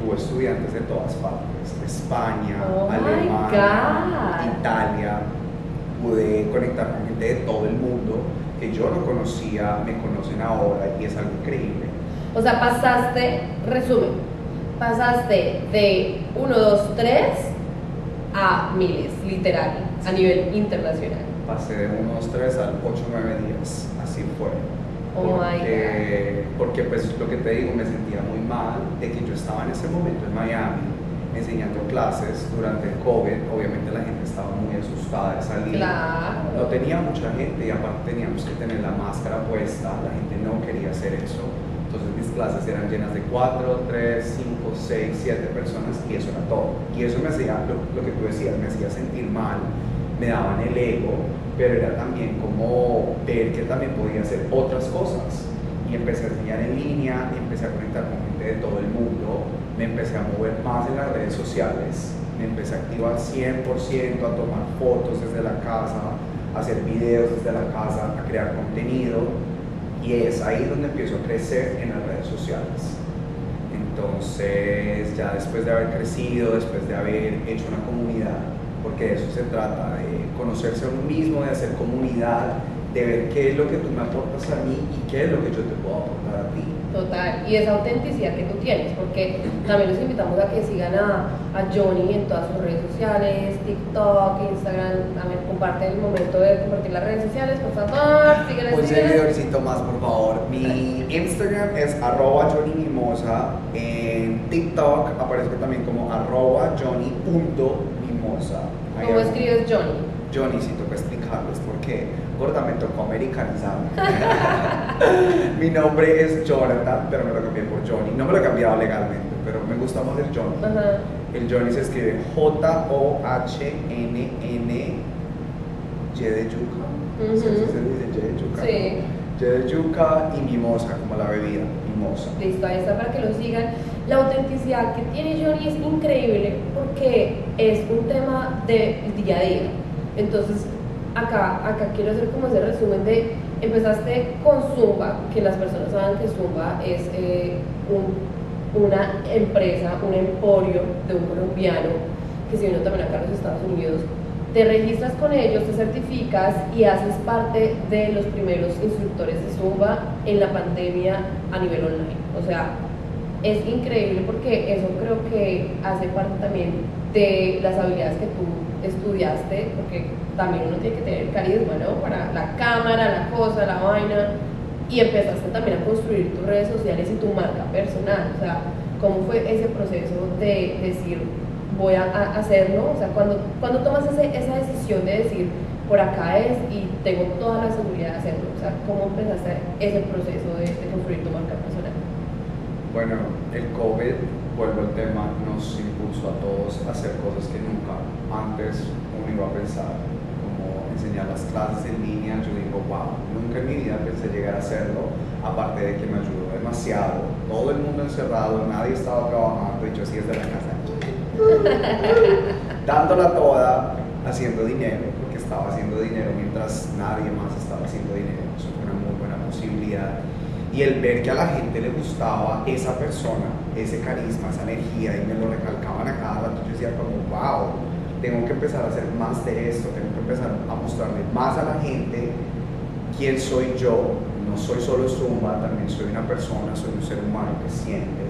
tuvo estudiantes de todas partes, España, oh Alemania, Italia, pude conectar con gente de todo el mundo que yo no conocía, me conocen ahora y es algo increíble. O sea, pasaste, resumen, pasaste de 1, 2, 3 a miles, literal, a nivel internacional. Pasé de 1, 2, 3 al 8, 9 días, así fue. Oh porque, porque pues lo que te digo, me sentía muy mal de que yo estaba en ese momento en Miami enseñando clases durante el COVID, obviamente la gente estaba muy asustada de salir. No tenía mucha gente y aparte teníamos que tener la máscara puesta, la gente no quería hacer eso. Entonces mis clases eran llenas de 4, 3, 5, 6, 7 personas y eso era todo. Y eso me hacía, lo, lo que tú decías, me hacía sentir mal, me daban el ego pero era también como ver que también podía hacer otras cosas. Y empecé a enseñar en línea, empecé a conectar con gente de todo el mundo, me empecé a mover más en las redes sociales, me empecé a activar 100%, a tomar fotos desde la casa, a hacer videos desde la casa, a crear contenido. Y es ahí donde empiezo a crecer en las redes sociales. Entonces, ya después de haber crecido, después de haber hecho una comunidad, porque de eso se trata, conocerse a uno mismo, de hacer comunidad, de ver qué es lo que tú me aportas a mí y qué es lo que yo te puedo aportar a ti. Total, y esa autenticidad que tú tienes, porque también los invitamos a que sigan a, a Johnny en todas sus redes sociales, TikTok, Instagram, también comparte el momento de compartir las redes sociales, por favor, síguenos. Un seguidorcito más, por favor. Mi Instagram es arroba Johnny Mimosa, en TikTok aparezco también como arroba Johnny.mimosa. ¿Cómo escribes Johnny? Johnny, si toca explicarles porque gorda me tocó americanizar. Mi nombre es Jonathan, pero me lo cambié por Johnny. No me lo he cambiado legalmente, pero me gusta más el Johnny. El Johnny se escribe J-O-H-N-N Y de yuca. Ujú. ¿Sí se dice Y de yuca? Sí. Y de yuca y mimosa, como la bebida, mimosa. Listo, ahí está para que lo sigan. La autenticidad que tiene Johnny es increíble porque es un tema de día a día. Entonces, acá, acá quiero hacer como ese resumen de, empezaste con Zumba, que las personas saben que Zumba es eh, un- una empresa, un emporio de un colombiano que se vino también acá a los Estados Unidos. Te registras con ellos, te certificas y haces parte de los primeros instructores de Zumba en la pandemia a nivel online. O sea, es increíble porque eso creo que hace parte también de las habilidades que tú estudiaste, porque también uno tiene que tener carisma, ¿no? Para la cámara, la cosa, la vaina, y empezaste también a construir tus redes sociales y tu marca personal. O sea, ¿cómo fue ese proceso de decir, voy a, a hacerlo? O sea, cuando, cuando tomas ese- esa decisión de decir, por acá es y tengo toda la seguridad de hacerlo, o sea, ¿cómo empezaste ese proceso de, de construir tu marca personal? Bueno, el COVID, vuelvo al tema, nos impulsó a todos a hacer cosas que nunca antes uno iba a pensar, como enseñar las clases en línea. Yo digo, wow, nunca en mi vida pensé llegar a hacerlo, aparte de que me ayudó demasiado. Todo el mundo encerrado, nadie estaba trabajando y yo así desde la casa, dándola toda, haciendo dinero, porque estaba haciendo dinero mientras nadie más estaba haciendo dinero. Eso fue una muy buena posibilidad. Y el ver que a la gente le gustaba esa persona, ese carisma, esa energía, y me lo recalcaban a cada rato, yo decía como, wow, tengo que empezar a hacer más de esto, tengo que empezar a mostrarle más a la gente quién soy yo. No soy solo Zumba, también soy una persona, soy un ser humano que siente,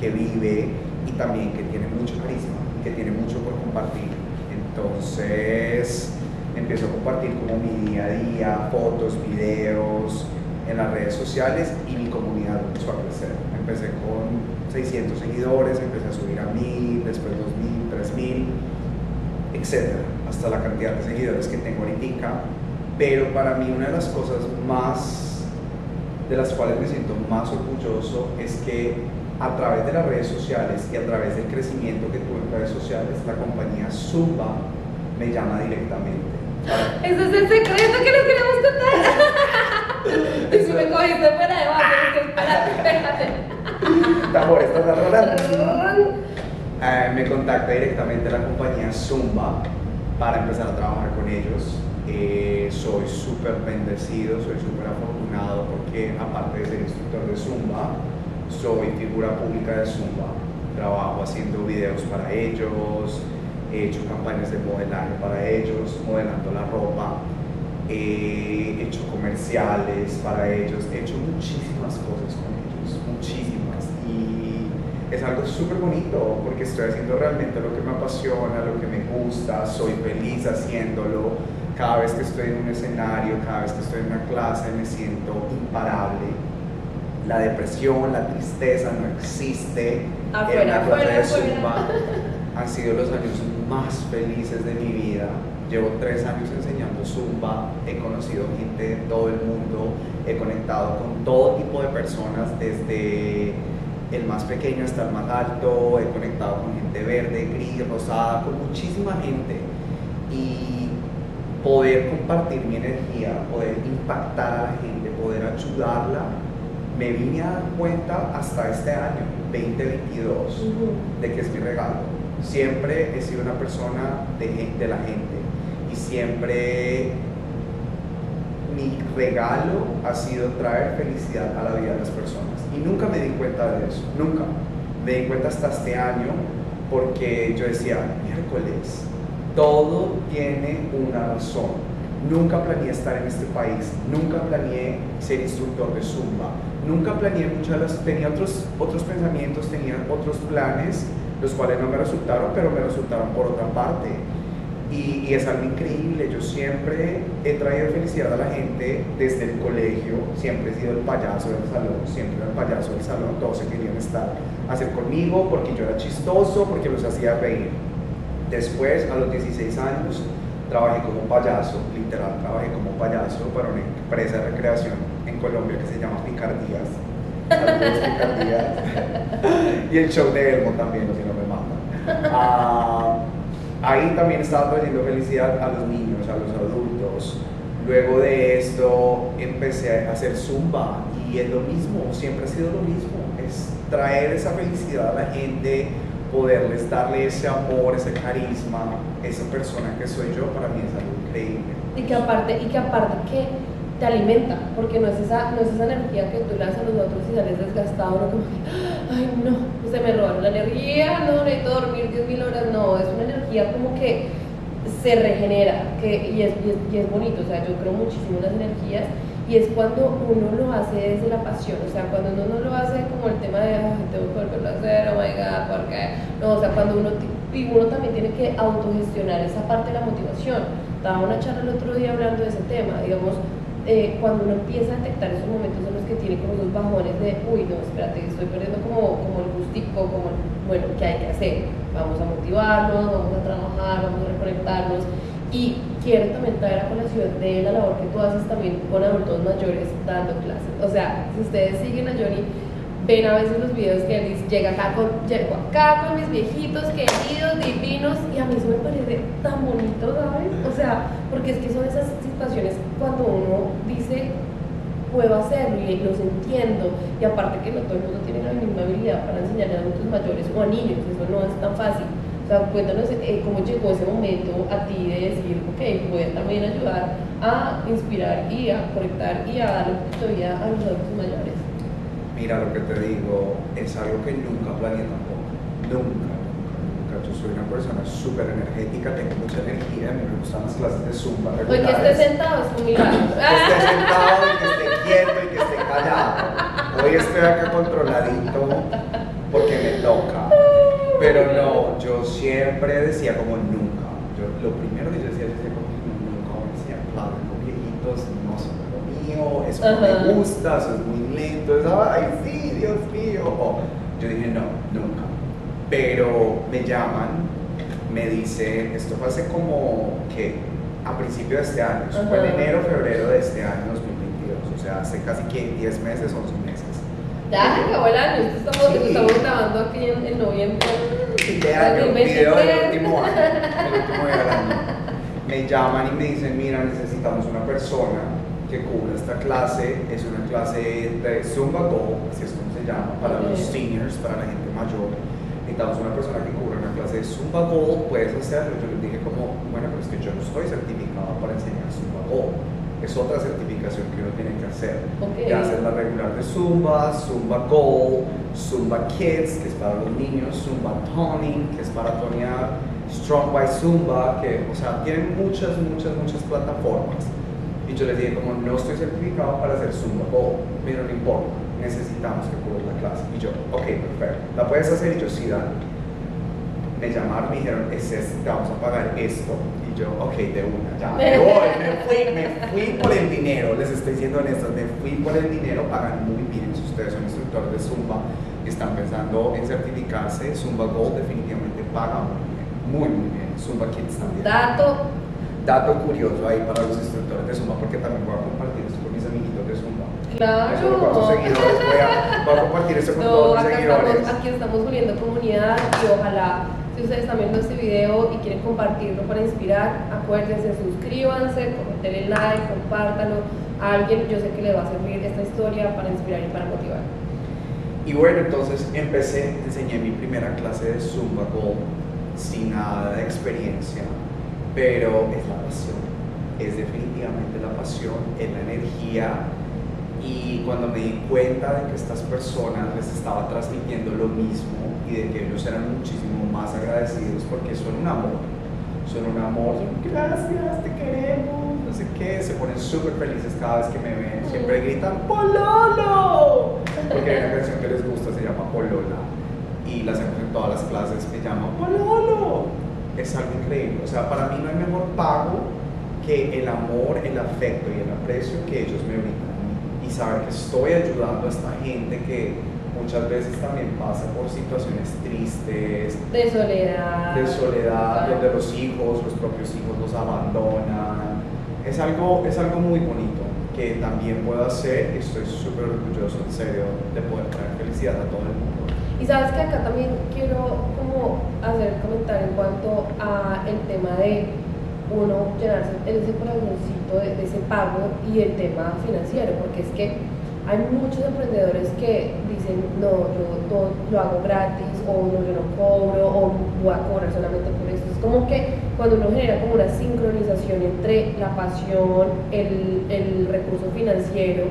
que vive y también que tiene mucho carisma, que tiene mucho por compartir. Entonces empiezo a compartir como mi día a día, fotos, videos en las redes sociales y mi comunidad empezó a crecer. Empecé con 600 seguidores, empecé a subir a 1000, después 2000, 3000, etcétera, hasta la cantidad de seguidores que tengo ahorita. Pero para mí una de las cosas más, de las cuales me siento más orgulloso es que a través de las redes sociales y a través del crecimiento que tuve en redes sociales, la compañía Zumba me llama directamente. Ese es el secreto que nos queremos contar. y si me cogiste fuera de base, es que espérate, espérate. Tambor, estás rolando. Eh, me contacta directamente la compañía Zumba para empezar a trabajar con ellos. Eh, soy súper bendecido, soy súper afortunado porque aparte de ser instructor de Zumba, soy figura pública de Zumba. Trabajo haciendo videos para ellos, he hecho campañas de modelaje para ellos, modelando la ropa, he hecho comerciales para ellos, he hecho muchísimas cosas con es algo súper bonito porque estoy haciendo realmente lo que me apasiona, lo que me gusta, soy feliz haciéndolo. Cada vez que estoy en un escenario, cada vez que estoy en una clase, me siento imparable. La depresión, la tristeza no existe. Afuera, en una clase afuera, de afuera. Zumba han sido los años más felices de mi vida. Llevo tres años enseñando Zumba, he conocido gente de todo el mundo, he conectado con todo tipo de personas, desde el más pequeño hasta el más alto, he conectado con gente verde, gris, rosada, con muchísima gente. Y poder compartir mi energía, poder impactar a la gente, poder ayudarla, me vine a dar cuenta hasta este año, 2022 de que es mi regalo. Siempre he sido una persona de, de la gente y siempre mi regalo ha sido traer felicidad a la vida de las personas. Y nunca me di cuenta de eso, nunca. Me di cuenta hasta este año porque yo decía, miércoles, todo tiene una razón. Nunca planeé estar en este país, nunca planeé ser instructor de Zumba, nunca planeé muchas las, tenía otros, otros pensamientos, tenía otros planes, los cuales no me resultaron, pero me resultaron por otra parte. Y, es algo increíble, yo siempre he traído felicidad a la gente desde el colegio, siempre he sido el payaso del salón, siempre era el payaso del salón, todos se querían estar, hacer conmigo porque yo era chistoso, porque los hacía reír. Después, a los 16 años, trabajé como payaso, literal, trabajé como payaso para una empresa de recreación en Colombia que se llama Picardías. Picardías. y el show de Elmo también, si no me matan. Ah, ahí también estaba trayendo felicidad a los niños, a los adultos. Luego de esto empecé a hacer zumba y es lo mismo, siempre ha sido lo mismo, es traer esa felicidad a la gente, poderles darle ese amor, ese carisma, esa persona que soy yo, para mí es algo increíble. Y que aparte, y que aparte que te alimenta, porque no es esa, no es esa energía que tú le das a los otros y sales desgastado, como que, ay no, se me robaron la energía, no necesito dormir 10.000 horas, no, es una energía como que se regenera, que, y, es, y, es, y es bonito, o sea, yo creo muchísimo en las energías, y es cuando uno lo hace desde la pasión, o sea, cuando uno no lo hace como el tema de, ay, tengo que volverlo a hacer, oh my god, ¿por qué? No, o sea, cuando uno, y uno también tiene que autogestionar esa parte de la motivación. Daba una charla el otro día hablando de ese tema, digamos, eh, cuando uno empieza a detectar esos momentos en los que tiene como esos bajones de, uy, no, espérate, estoy perdiendo como, como el gustico, como, bueno, ¿qué hay que hacer? Vamos a motivarnos, vamos a trabajar, vamos a reconectarnos. Y quiero también traer a colación de la labor que tú haces también con adultos mayores dando clases. O sea, si ustedes siguen a Johnny, ven a veces los videos que él dice, llega acá con, llego acá con mis viejitos queridos, divinos, y a mí eso me parece tan bonito, ¿sabes? O sea, porque es que son esas situaciones cuando uno dice, puedo hacerlo y los entiendo, y aparte que no todo el mundo tiene la misma habilidad para enseñar a adultos mayores o a niños, eso no es tan fácil. O sea, cuéntanos eh, cómo llegó ese momento a ti de decir, ok, voy a también ayudar a inspirar y a conectar y a de vida a los adultos mayores. Mira, lo que te digo es algo que nunca planeé tampoco. Nunca. Yo soy una persona súper energética, tengo mucha energía, me gustan las clases de zumba Hoy que esté sentado es un milagro. Que esté sentado y que esté quieto y que esté callado. Hoy estoy acá controladito porque me toca. Pero no, yo siempre decía como nunca. Yo, lo primero que yo decía, yo decía como nunca voy a enseñar clases con viejitos, no son lo mío, eso no Ajá. me gusta, eso es muy lento, eso, ay sí, Dios mío. Yo dije no, nunca. Pero me llaman, me dicen, esto fue hace como que a principio de este año, fue en enero, febrero de este año 2022, o sea, hace casi que 10 meses, 11 meses. Ya se acabó el año, esto estamos, Sí. estamos grabando aquí en, en noviembre. de año, 2023. video del último año, del último del año. Me llaman y me dicen, mira, necesitamos una persona que cubra esta clase, es una clase de Zumba Go, así es como se llama, para los Ok. seniors, para la gente mayor. Necesitamos una persona que cubra una clase de Zumba Go, puedes hacerlo. Yo les dije como, bueno, pero es que yo no estoy certificado para enseñar Zumba Go. Es otra certificación que uno tiene que hacer. Ya hacer la regular de Zumba, Zumba Gold, Zumba Kids, que es para los niños, Zumba Toning, que es para tonear, Strong by Zumba, que, o sea, tienen muchas, muchas, muchas plataformas. Y yo les dije, como no estoy certificado para hacer Zumba Gold, pero no importa, necesitamos que cubrir la clase. Y yo, ok, perfecto, ¿la puedes hacer? Y yo, sí, dale. Me llamaron, me dijeron, es este, te vamos a pagar esto. Y yo, ok, de una, ya, me voy, me fui, me fui por el dinero, les estoy diciendo honesto, me fui por el dinero, pagan muy bien. Si ustedes son instructores de Zumba y están pensando en certificarse, Zumba Gold definitivamente paga muy bien, muy, muy bien. Zumba Kids también. Dato, Dato curioso ahí para los instructores de Zumba, porque también voy a compartir esto con mis amiguitos de Zumba. Claro. Con sus seguidores, voy a, voy a compartir esto con No, todos mis seguidores. estamos, aquí estamos uniendo comunidad y ojalá si ustedes están viendo este video y quieren compartirlo para inspirar, acuérdense, suscríbanse, denle like, compártanlo a alguien, yo sé que le va a servir esta historia para inspirar y para motivar. Y bueno, entonces empecé, enseñé mi primera clase de Zumba Gold sin nada de experiencia, pero es la pasión, es definitivamente la pasión, es la energía. Y cuando me di cuenta de que estas personas les estaba transmitiendo lo mismo y de que ellos eran muchísimo más agradecidos porque son un amor, son un amor, son gracias, te queremos, no sé qué, se ponen súper felices cada vez que me ven, siempre gritan ¡Pololo! Porque hay una canción que les gusta, se llama Polola, y la hacemos en todas las clases, me llama Pololo. Es algo increíble, o sea, para mí no hay mejor pago que el amor, el afecto y el aprecio que ellos me brindan. Y saber que estoy ayudando a esta gente que muchas veces también pasa por situaciones tristes, De soledad. de soledad, Total. donde los hijos, los propios hijos los abandonan. Es algo, es algo muy bonito que también puedo hacer y estoy súper orgulloso, en serio, de poder traer felicidad a todo el mundo. Y sabes que acá también quiero como hacer comentario en cuanto a el tema de uno llenarse ese corazoncito de, ese pago y el tema financiero, porque es que hay muchos emprendedores que dicen, no, yo lo hago gratis, o no, yo no cobro, o voy a cobrar solamente por eso. Es como que cuando uno genera como una sincronización entre la pasión, el, el recurso financiero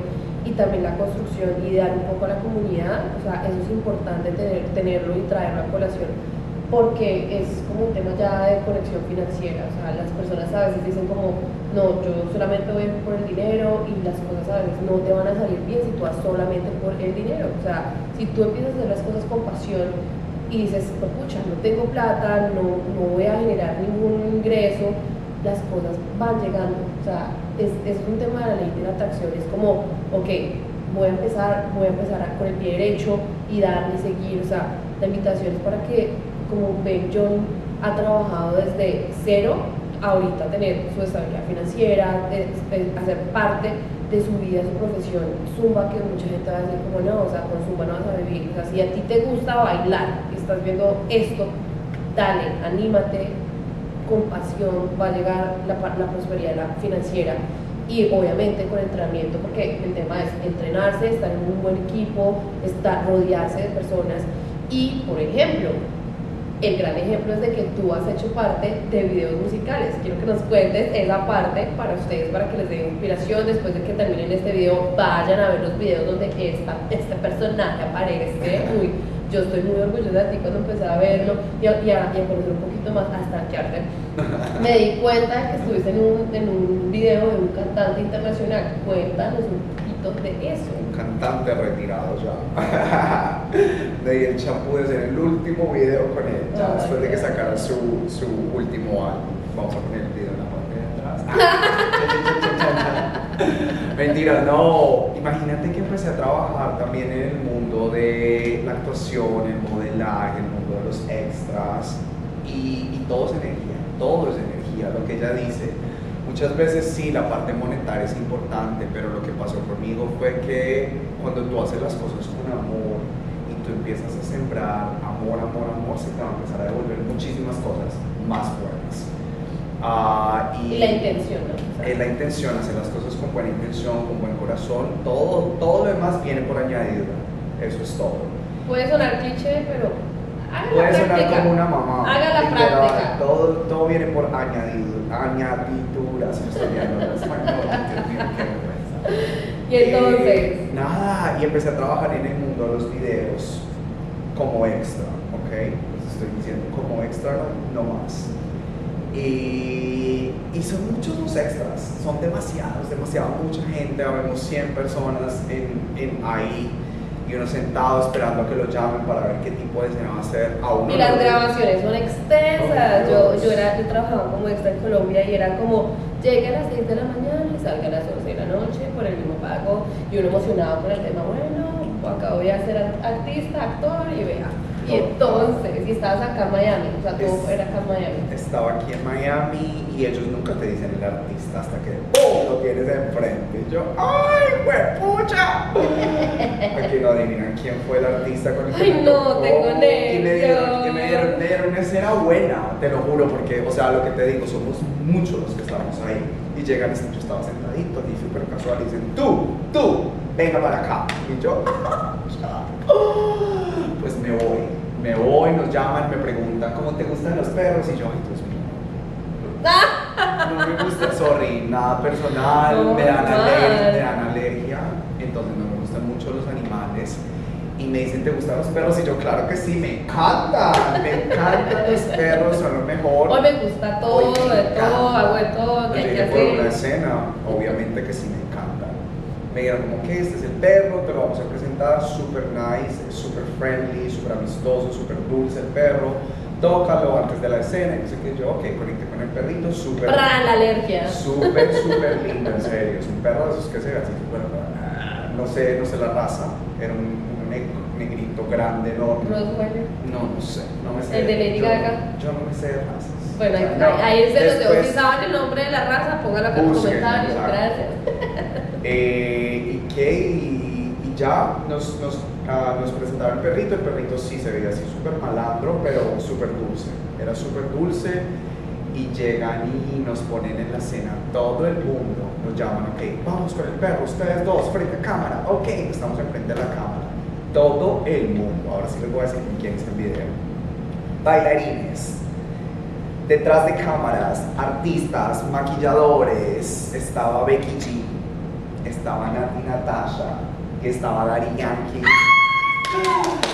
y también la construcción y dar un poco a la comunidad, o sea, eso es importante tener, tenerlo y traerlo a colación porque es como un tema ya de conexión financiera, o sea, las personas a veces dicen como, no, yo solamente voy por el dinero y las cosas a veces no te van a salir bien si tú vas solamente por el dinero, o sea, si tú empiezas a hacer las cosas con pasión y dices, pucha, no tengo plata, no, no voy a generar ningún ingreso, las cosas van llegando, o sea, es, es un tema de la ley de la atracción, es como, ok, voy a empezar, voy a empezar con el pie derecho y darle, seguir, o sea, la invitación es para que como Ben John ha trabajado desde cero ahorita tener su estabilidad financiera, hacer parte de su vida, su profesión, Zumba, que mucha gente va a decir como no, o sea, con Zumba no vas a vivir, o sea, si a ti te gusta bailar estás viendo esto, dale, anímate, con pasión, va a llegar la, la prosperidad financiera y obviamente con entrenamiento, porque el tema es entrenarse, estar en un buen equipo, estar, rodearse de personas y, por ejemplo, el gran ejemplo es de que tú has hecho parte de videos musicales. Quiero que nos cuentes esa parte para ustedes, para que les dé inspiración. Después de que terminen este video, vayan a ver los videos donde esta, este personaje aparece. Uy, yo estoy muy orgullosa de ti cuando empecé a verlo y a, y a, conocer un poquito más hasta que arte. Me di cuenta de que estuviste en un, en un video de un cantante internacional. Cuéntanos un de eso cantante retirado ya. de ahí el champú desde el último video con él, ya después de que sacara su, su último álbum. Vamos a poner el video en la parte de atrás. Mentira, no. Imagínate que empecé a trabajar también en el mundo de la actuación, el modelaje, el mundo de los extras. Y, y todo es energía, todo es energía, lo que ella dice Muchas veces sí, la parte monetaria es importante, pero lo que pasó conmigo fue que cuando tú haces las cosas con amor y tú empiezas a sembrar amor, amor, amor, se te van a empezar a devolver muchísimas cosas más buenas. Ah, y, la intención, ¿no? Es la intención, hacer las cosas con buena intención, con buen corazón, todo, todo lo demás viene por añadidura, eso es todo. Puede sonar cliché, pero Puede sonar como una mamá. Haga la práctica. Todo, todo viene por añadidura, Y entonces. Eh, nada, y empecé a trabajar en el mundo de los videos como extra, ¿ok? Les estoy diciendo como extra, no, más. Y, y, son muchos los extras, son demasiados, demasiado mucha gente, vemos 100 personas en, en ahí y uno sentado esperando a que lo llamen para ver qué tipo de escena va a hacer. A uno y las grabaciones son extensas. yo, yo, era, yo trabajaba como extra en Colombia y era como llegue a las 6 de la mañana y salga a las 11 de la noche por el mismo pago y uno emocionado con el tema, bueno, acá voy a ser artista, actor y vea. Y entonces, si estabas acá en Miami, o sea, todo era acá en Miami. Estaba aquí en Miami y ellos nunca te dicen el artista hasta que ¡pum! lo tienes enfrente. Y yo, ¡ay, pucha! Aquí no adivinan quién fue el artista con el que Ay, no, tengo nervios. Y me dieron, y me dieron, me dieron una escena buena, te lo juro, porque, o sea, lo que te digo, somos muchos los que estamos ahí. Y llegan, yo estaba sentadito, y súper casual, y dicen, tú, tú, venga para acá. Y yo, pues me voy me voy, nos llaman, me preguntan cómo te gustan los perros y yo, ay Dios mío. No me gusta, sorry, nada personal, me, dan alergia, me dan alergia, entonces no me gustan mucho los animales. Y me dicen, ¿te gustan los perros? Y yo, claro que sí, me encantan, me encantan los perros, son lo mejor. Hoy me gusta todo, de todo, hago de todo, que hacer. por una escena, obviamente que sí me me dijeron como que este es el perro, te lo vamos a presentar, super nice, super friendly, super amistoso, super dulce el perro, tócalo antes de la escena, y sé que yo, ok, conecté con el perrito, súper... Para la alergia. Súper, súper lindo, en serio, es un perro de esos que se ve así, bueno, no sé, no sé la raza, era un, negrito grande, enorme. ¿Rottweiler? No, no sé, no me sé. ¿El de Lady Gaga? Yo no me sé de razas. Bueno, ahí, ahí es de los de si saben el nombre de la raza, pónganlo acá en los comentarios, gracias. Eh, y que y, ya nos, nos, ah, nos presentaba el perrito, el perrito sí se veía así súper malandro, pero súper dulce. Era súper dulce y llegan y nos ponen en la cena todo el mundo, nos llaman, ok, vamos con el perro, ustedes dos, frente a cámara, ok, estamos enfrente de la cámara. Todo el mundo, ahora sí les voy a decir quién es el video. Bailarines, detrás de cámaras, artistas, maquilladores, estaba Becky G, estaba Nati Natasha, estaba Dari Yankee.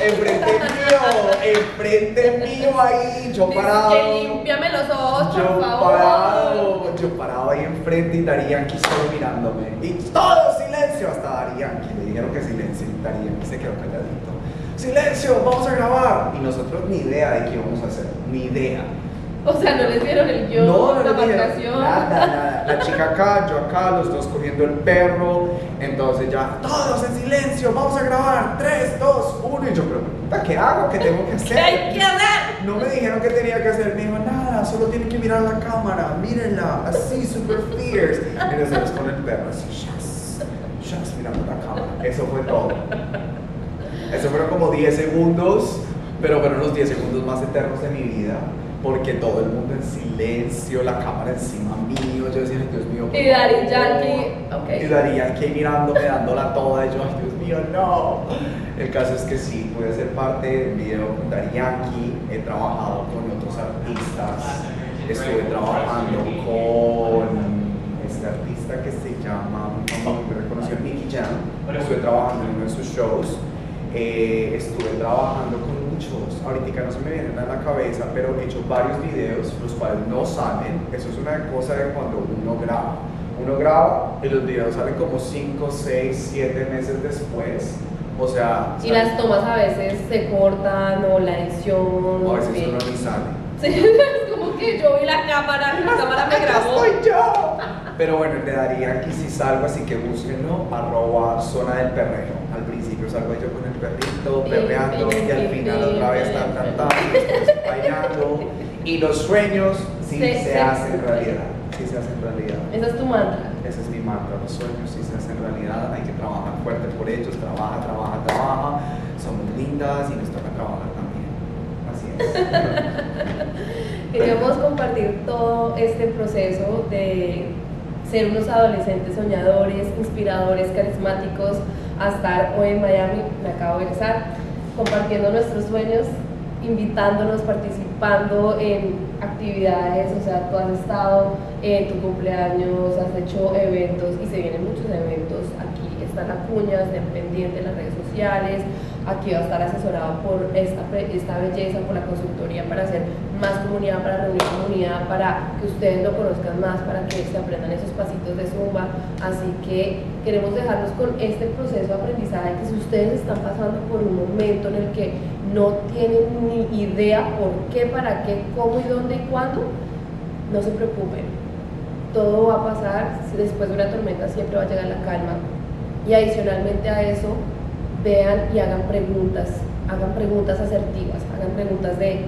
Enfrente mío, enfrente mío ahí, yo parado. Que limpiame los ojos, por Yo favor. parado, yo parado ahí enfrente y Dari Yankee solo mirándome. Y todo silencio hasta Dari Yankee. Le dijeron que silencio y Dari Yankee se quedó calladito. Silencio, vamos a grabar. Y nosotros ni idea de qué íbamos a hacer, ni idea. O sea, no les dieron el guion, No, no la marcación. nada, nada. La chica acá, yo acá, los dos cogiendo el perro. Entonces ya, todos en silencio, vamos a grabar. 3, 2, 1. Y yo, pero puta, ¿qué hago? ¿Qué tengo que hacer? ¿Qué hay que hacer? No me dijeron qué tenía que hacer, me dijo nada, solo tiene que mirar la cámara, mírenla, así, super fierce. Y nosotros con el perro, así, shas, shas, mirando la cámara. Eso fue todo. Eso fueron como 10 segundos, pero fueron los 10 segundos más eternos de mi vida, porque todo el mundo en silencio, la cámara encima mío, yo decía, ay, Dios mío. Y favor". Yankee, ok. Y Daddy Yankee mirándome, dándola toda, y yo, ay, Dios mío, no. El caso es que sí, pude ser parte del video con Daddy Yankee, he trabajado con otros artistas, estuve trabajando con este artista que se llama, muy reconocido, Nicky Jam, estuve trabajando en uno de sus shows, eh, estuve trabajando con muchos, ahorita no se me vienen a la cabeza, pero he hecho varios videos, los cuales no salen, eso es una cosa de cuando uno graba. Uno graba y los videos salen como 5, 6, 7 meses después. O sea, Y las tomas a veces se cortan o la edición. o a veces uno ni sale. Sí, es como que yo vi la cámara, la cámara me grabó. ¡Soy yo! Pero bueno, le daría aquí si salgo, así que búsquenlo, arroba zona del perreo. Al principio salgo yo con el perrito, perreando, y al final otra vez y después bailando. Y los sueños sí Se- hacen realidad, sí se hacen realidad. Esa es tu mantra. Ese es mi mantra, los sueños sí se hacen realidad, hay que trabajar fuerte por ellos, trabaja, trabaja, trabaja, somos lindas y nos toca trabajar también. Así es. Queríamos compartir todo este proceso de ser unos adolescentes soñadores, inspiradores, carismáticos, a estar hoy en Miami, me acabo de casar, compartiendo nuestros sueños, invitándonos, participando en actividades, o sea, tú has estado en tu cumpleaños, has hecho eventos y se vienen muchos eventos. Aquí están la cuña, estén pendientes las redes sociales, aquí va a estar asesorado por esta, esta belleza, por la consultoría para hacer más comunidad, para reunir comunidad, para que ustedes lo conozcan más, para que se aprendan esos pasitos de zumba. Así que queremos dejarlos con este proceso de aprendizaje que si ustedes están pasando por un momento en el que no tienen ni idea por qué, para qué, cómo y dónde y cuándo, no se preocupen. Todo va a pasar, después de una tormenta siempre va a llegar la calma. Y adicionalmente a eso, vean y hagan preguntas, hagan preguntas asertivas, hagan preguntas de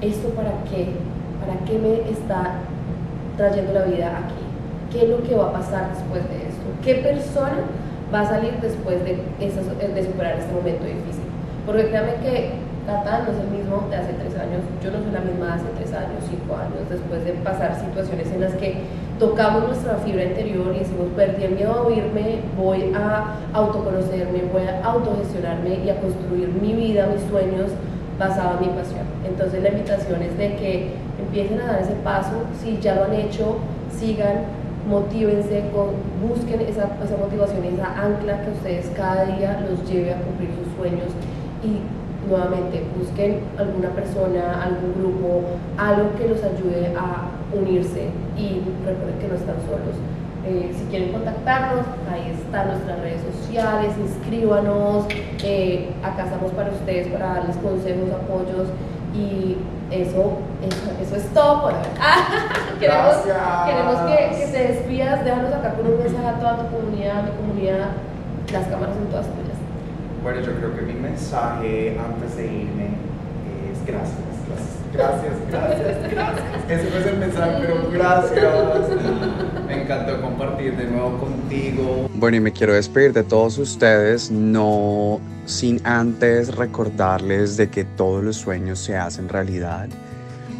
¿esto para qué? ¿Para qué me está trayendo la vida aquí? ¿Qué es lo que va a pasar después de esto? ¿Qué persona va a salir después de, esas- de superar este momento difícil? Porque créanme que Tata no es el mismo de hace tres años, yo no soy la misma de hace tres años, cinco años, después de pasar situaciones en las que tocamos nuestra fibra interior y decimos, perdí el miedo a oírme, voy a autoconocerme, voy a autogestionarme y a construir mi vida, mis sueños basado en mi pasión. Entonces la invitación es de que empiecen a dar ese paso, si ya lo han hecho, sigan, motívense, con, busquen esa, esa motivación, esa ancla que ustedes cada día los lleve a cumplir sus sueños y nuevamente busquen alguna persona, algún grupo, algo que los ayude a unirse y recuerden que no están solos. Eh, si quieren contactarnos, ahí están nuestras redes sociales, inscríbanos, eh, acá estamos para ustedes, para darles consejos, apoyos y eso, eso, eso es todo por queremos queremos que, que te despidas, déjanos acá con un mensaje a toda tu comunidad, mi comunidad, las cámaras son todas tuyas. Bueno, yo creo que mi mensaje antes de irme es gracias. Gracias, gracias, gracias. Ese fue el mensaje, pero gracias. Me encantó compartir de nuevo contigo. Bueno, y me quiero despedir de todos ustedes, no sin antes recordarles de que todos los sueños se hacen realidad.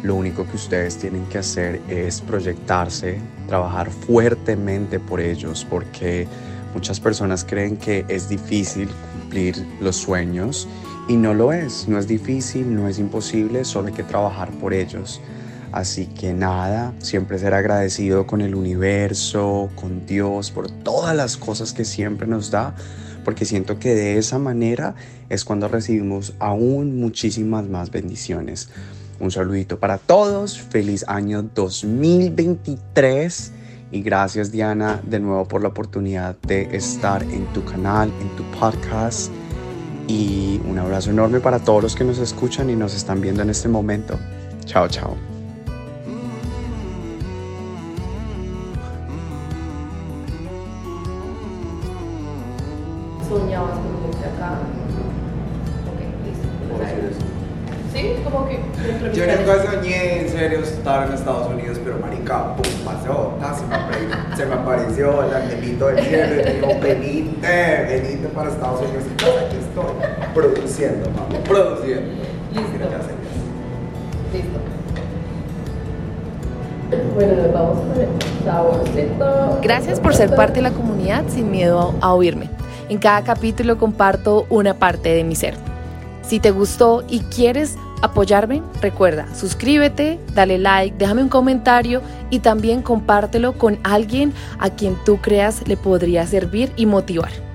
Lo único que ustedes tienen que hacer es proyectarse, trabajar fuertemente por ellos, porque muchas personas creen que es difícil cumplir los sueños y no lo es, no es difícil, no es imposible, solo hay que trabajar por ellos. Así que nada, siempre ser agradecido con el universo, con Dios, por todas las cosas que siempre nos da, porque siento que de esa manera es cuando recibimos aún muchísimas más bendiciones. Un saludito para todos, feliz año 2023 y gracias Diana de nuevo por la oportunidad de estar en tu canal, en tu podcast y un abrazo enorme para todos los que nos escuchan y nos están viendo en este momento. Chao, chao. Yo nunca soñé en serio estar en Estados Unidos, pero marica, pum, pasó, ah, se, me apare- se me apareció el angelito del cielo y me dijo, venite, venite para Estados Unidos. Y pues aquí estoy, produciendo, mami, produciendo. Listo. Gracias. Listo. Bueno, nos vamos con el saborcito. Gracias por ser parte de la comunidad sin miedo a oírme. En cada capítulo comparto una parte de mi ser. Si te gustó y quieres apoyarme, recuerda, suscríbete, dale like, déjame un comentario y también compártelo con alguien a quien tú creas le podría servir y motivar.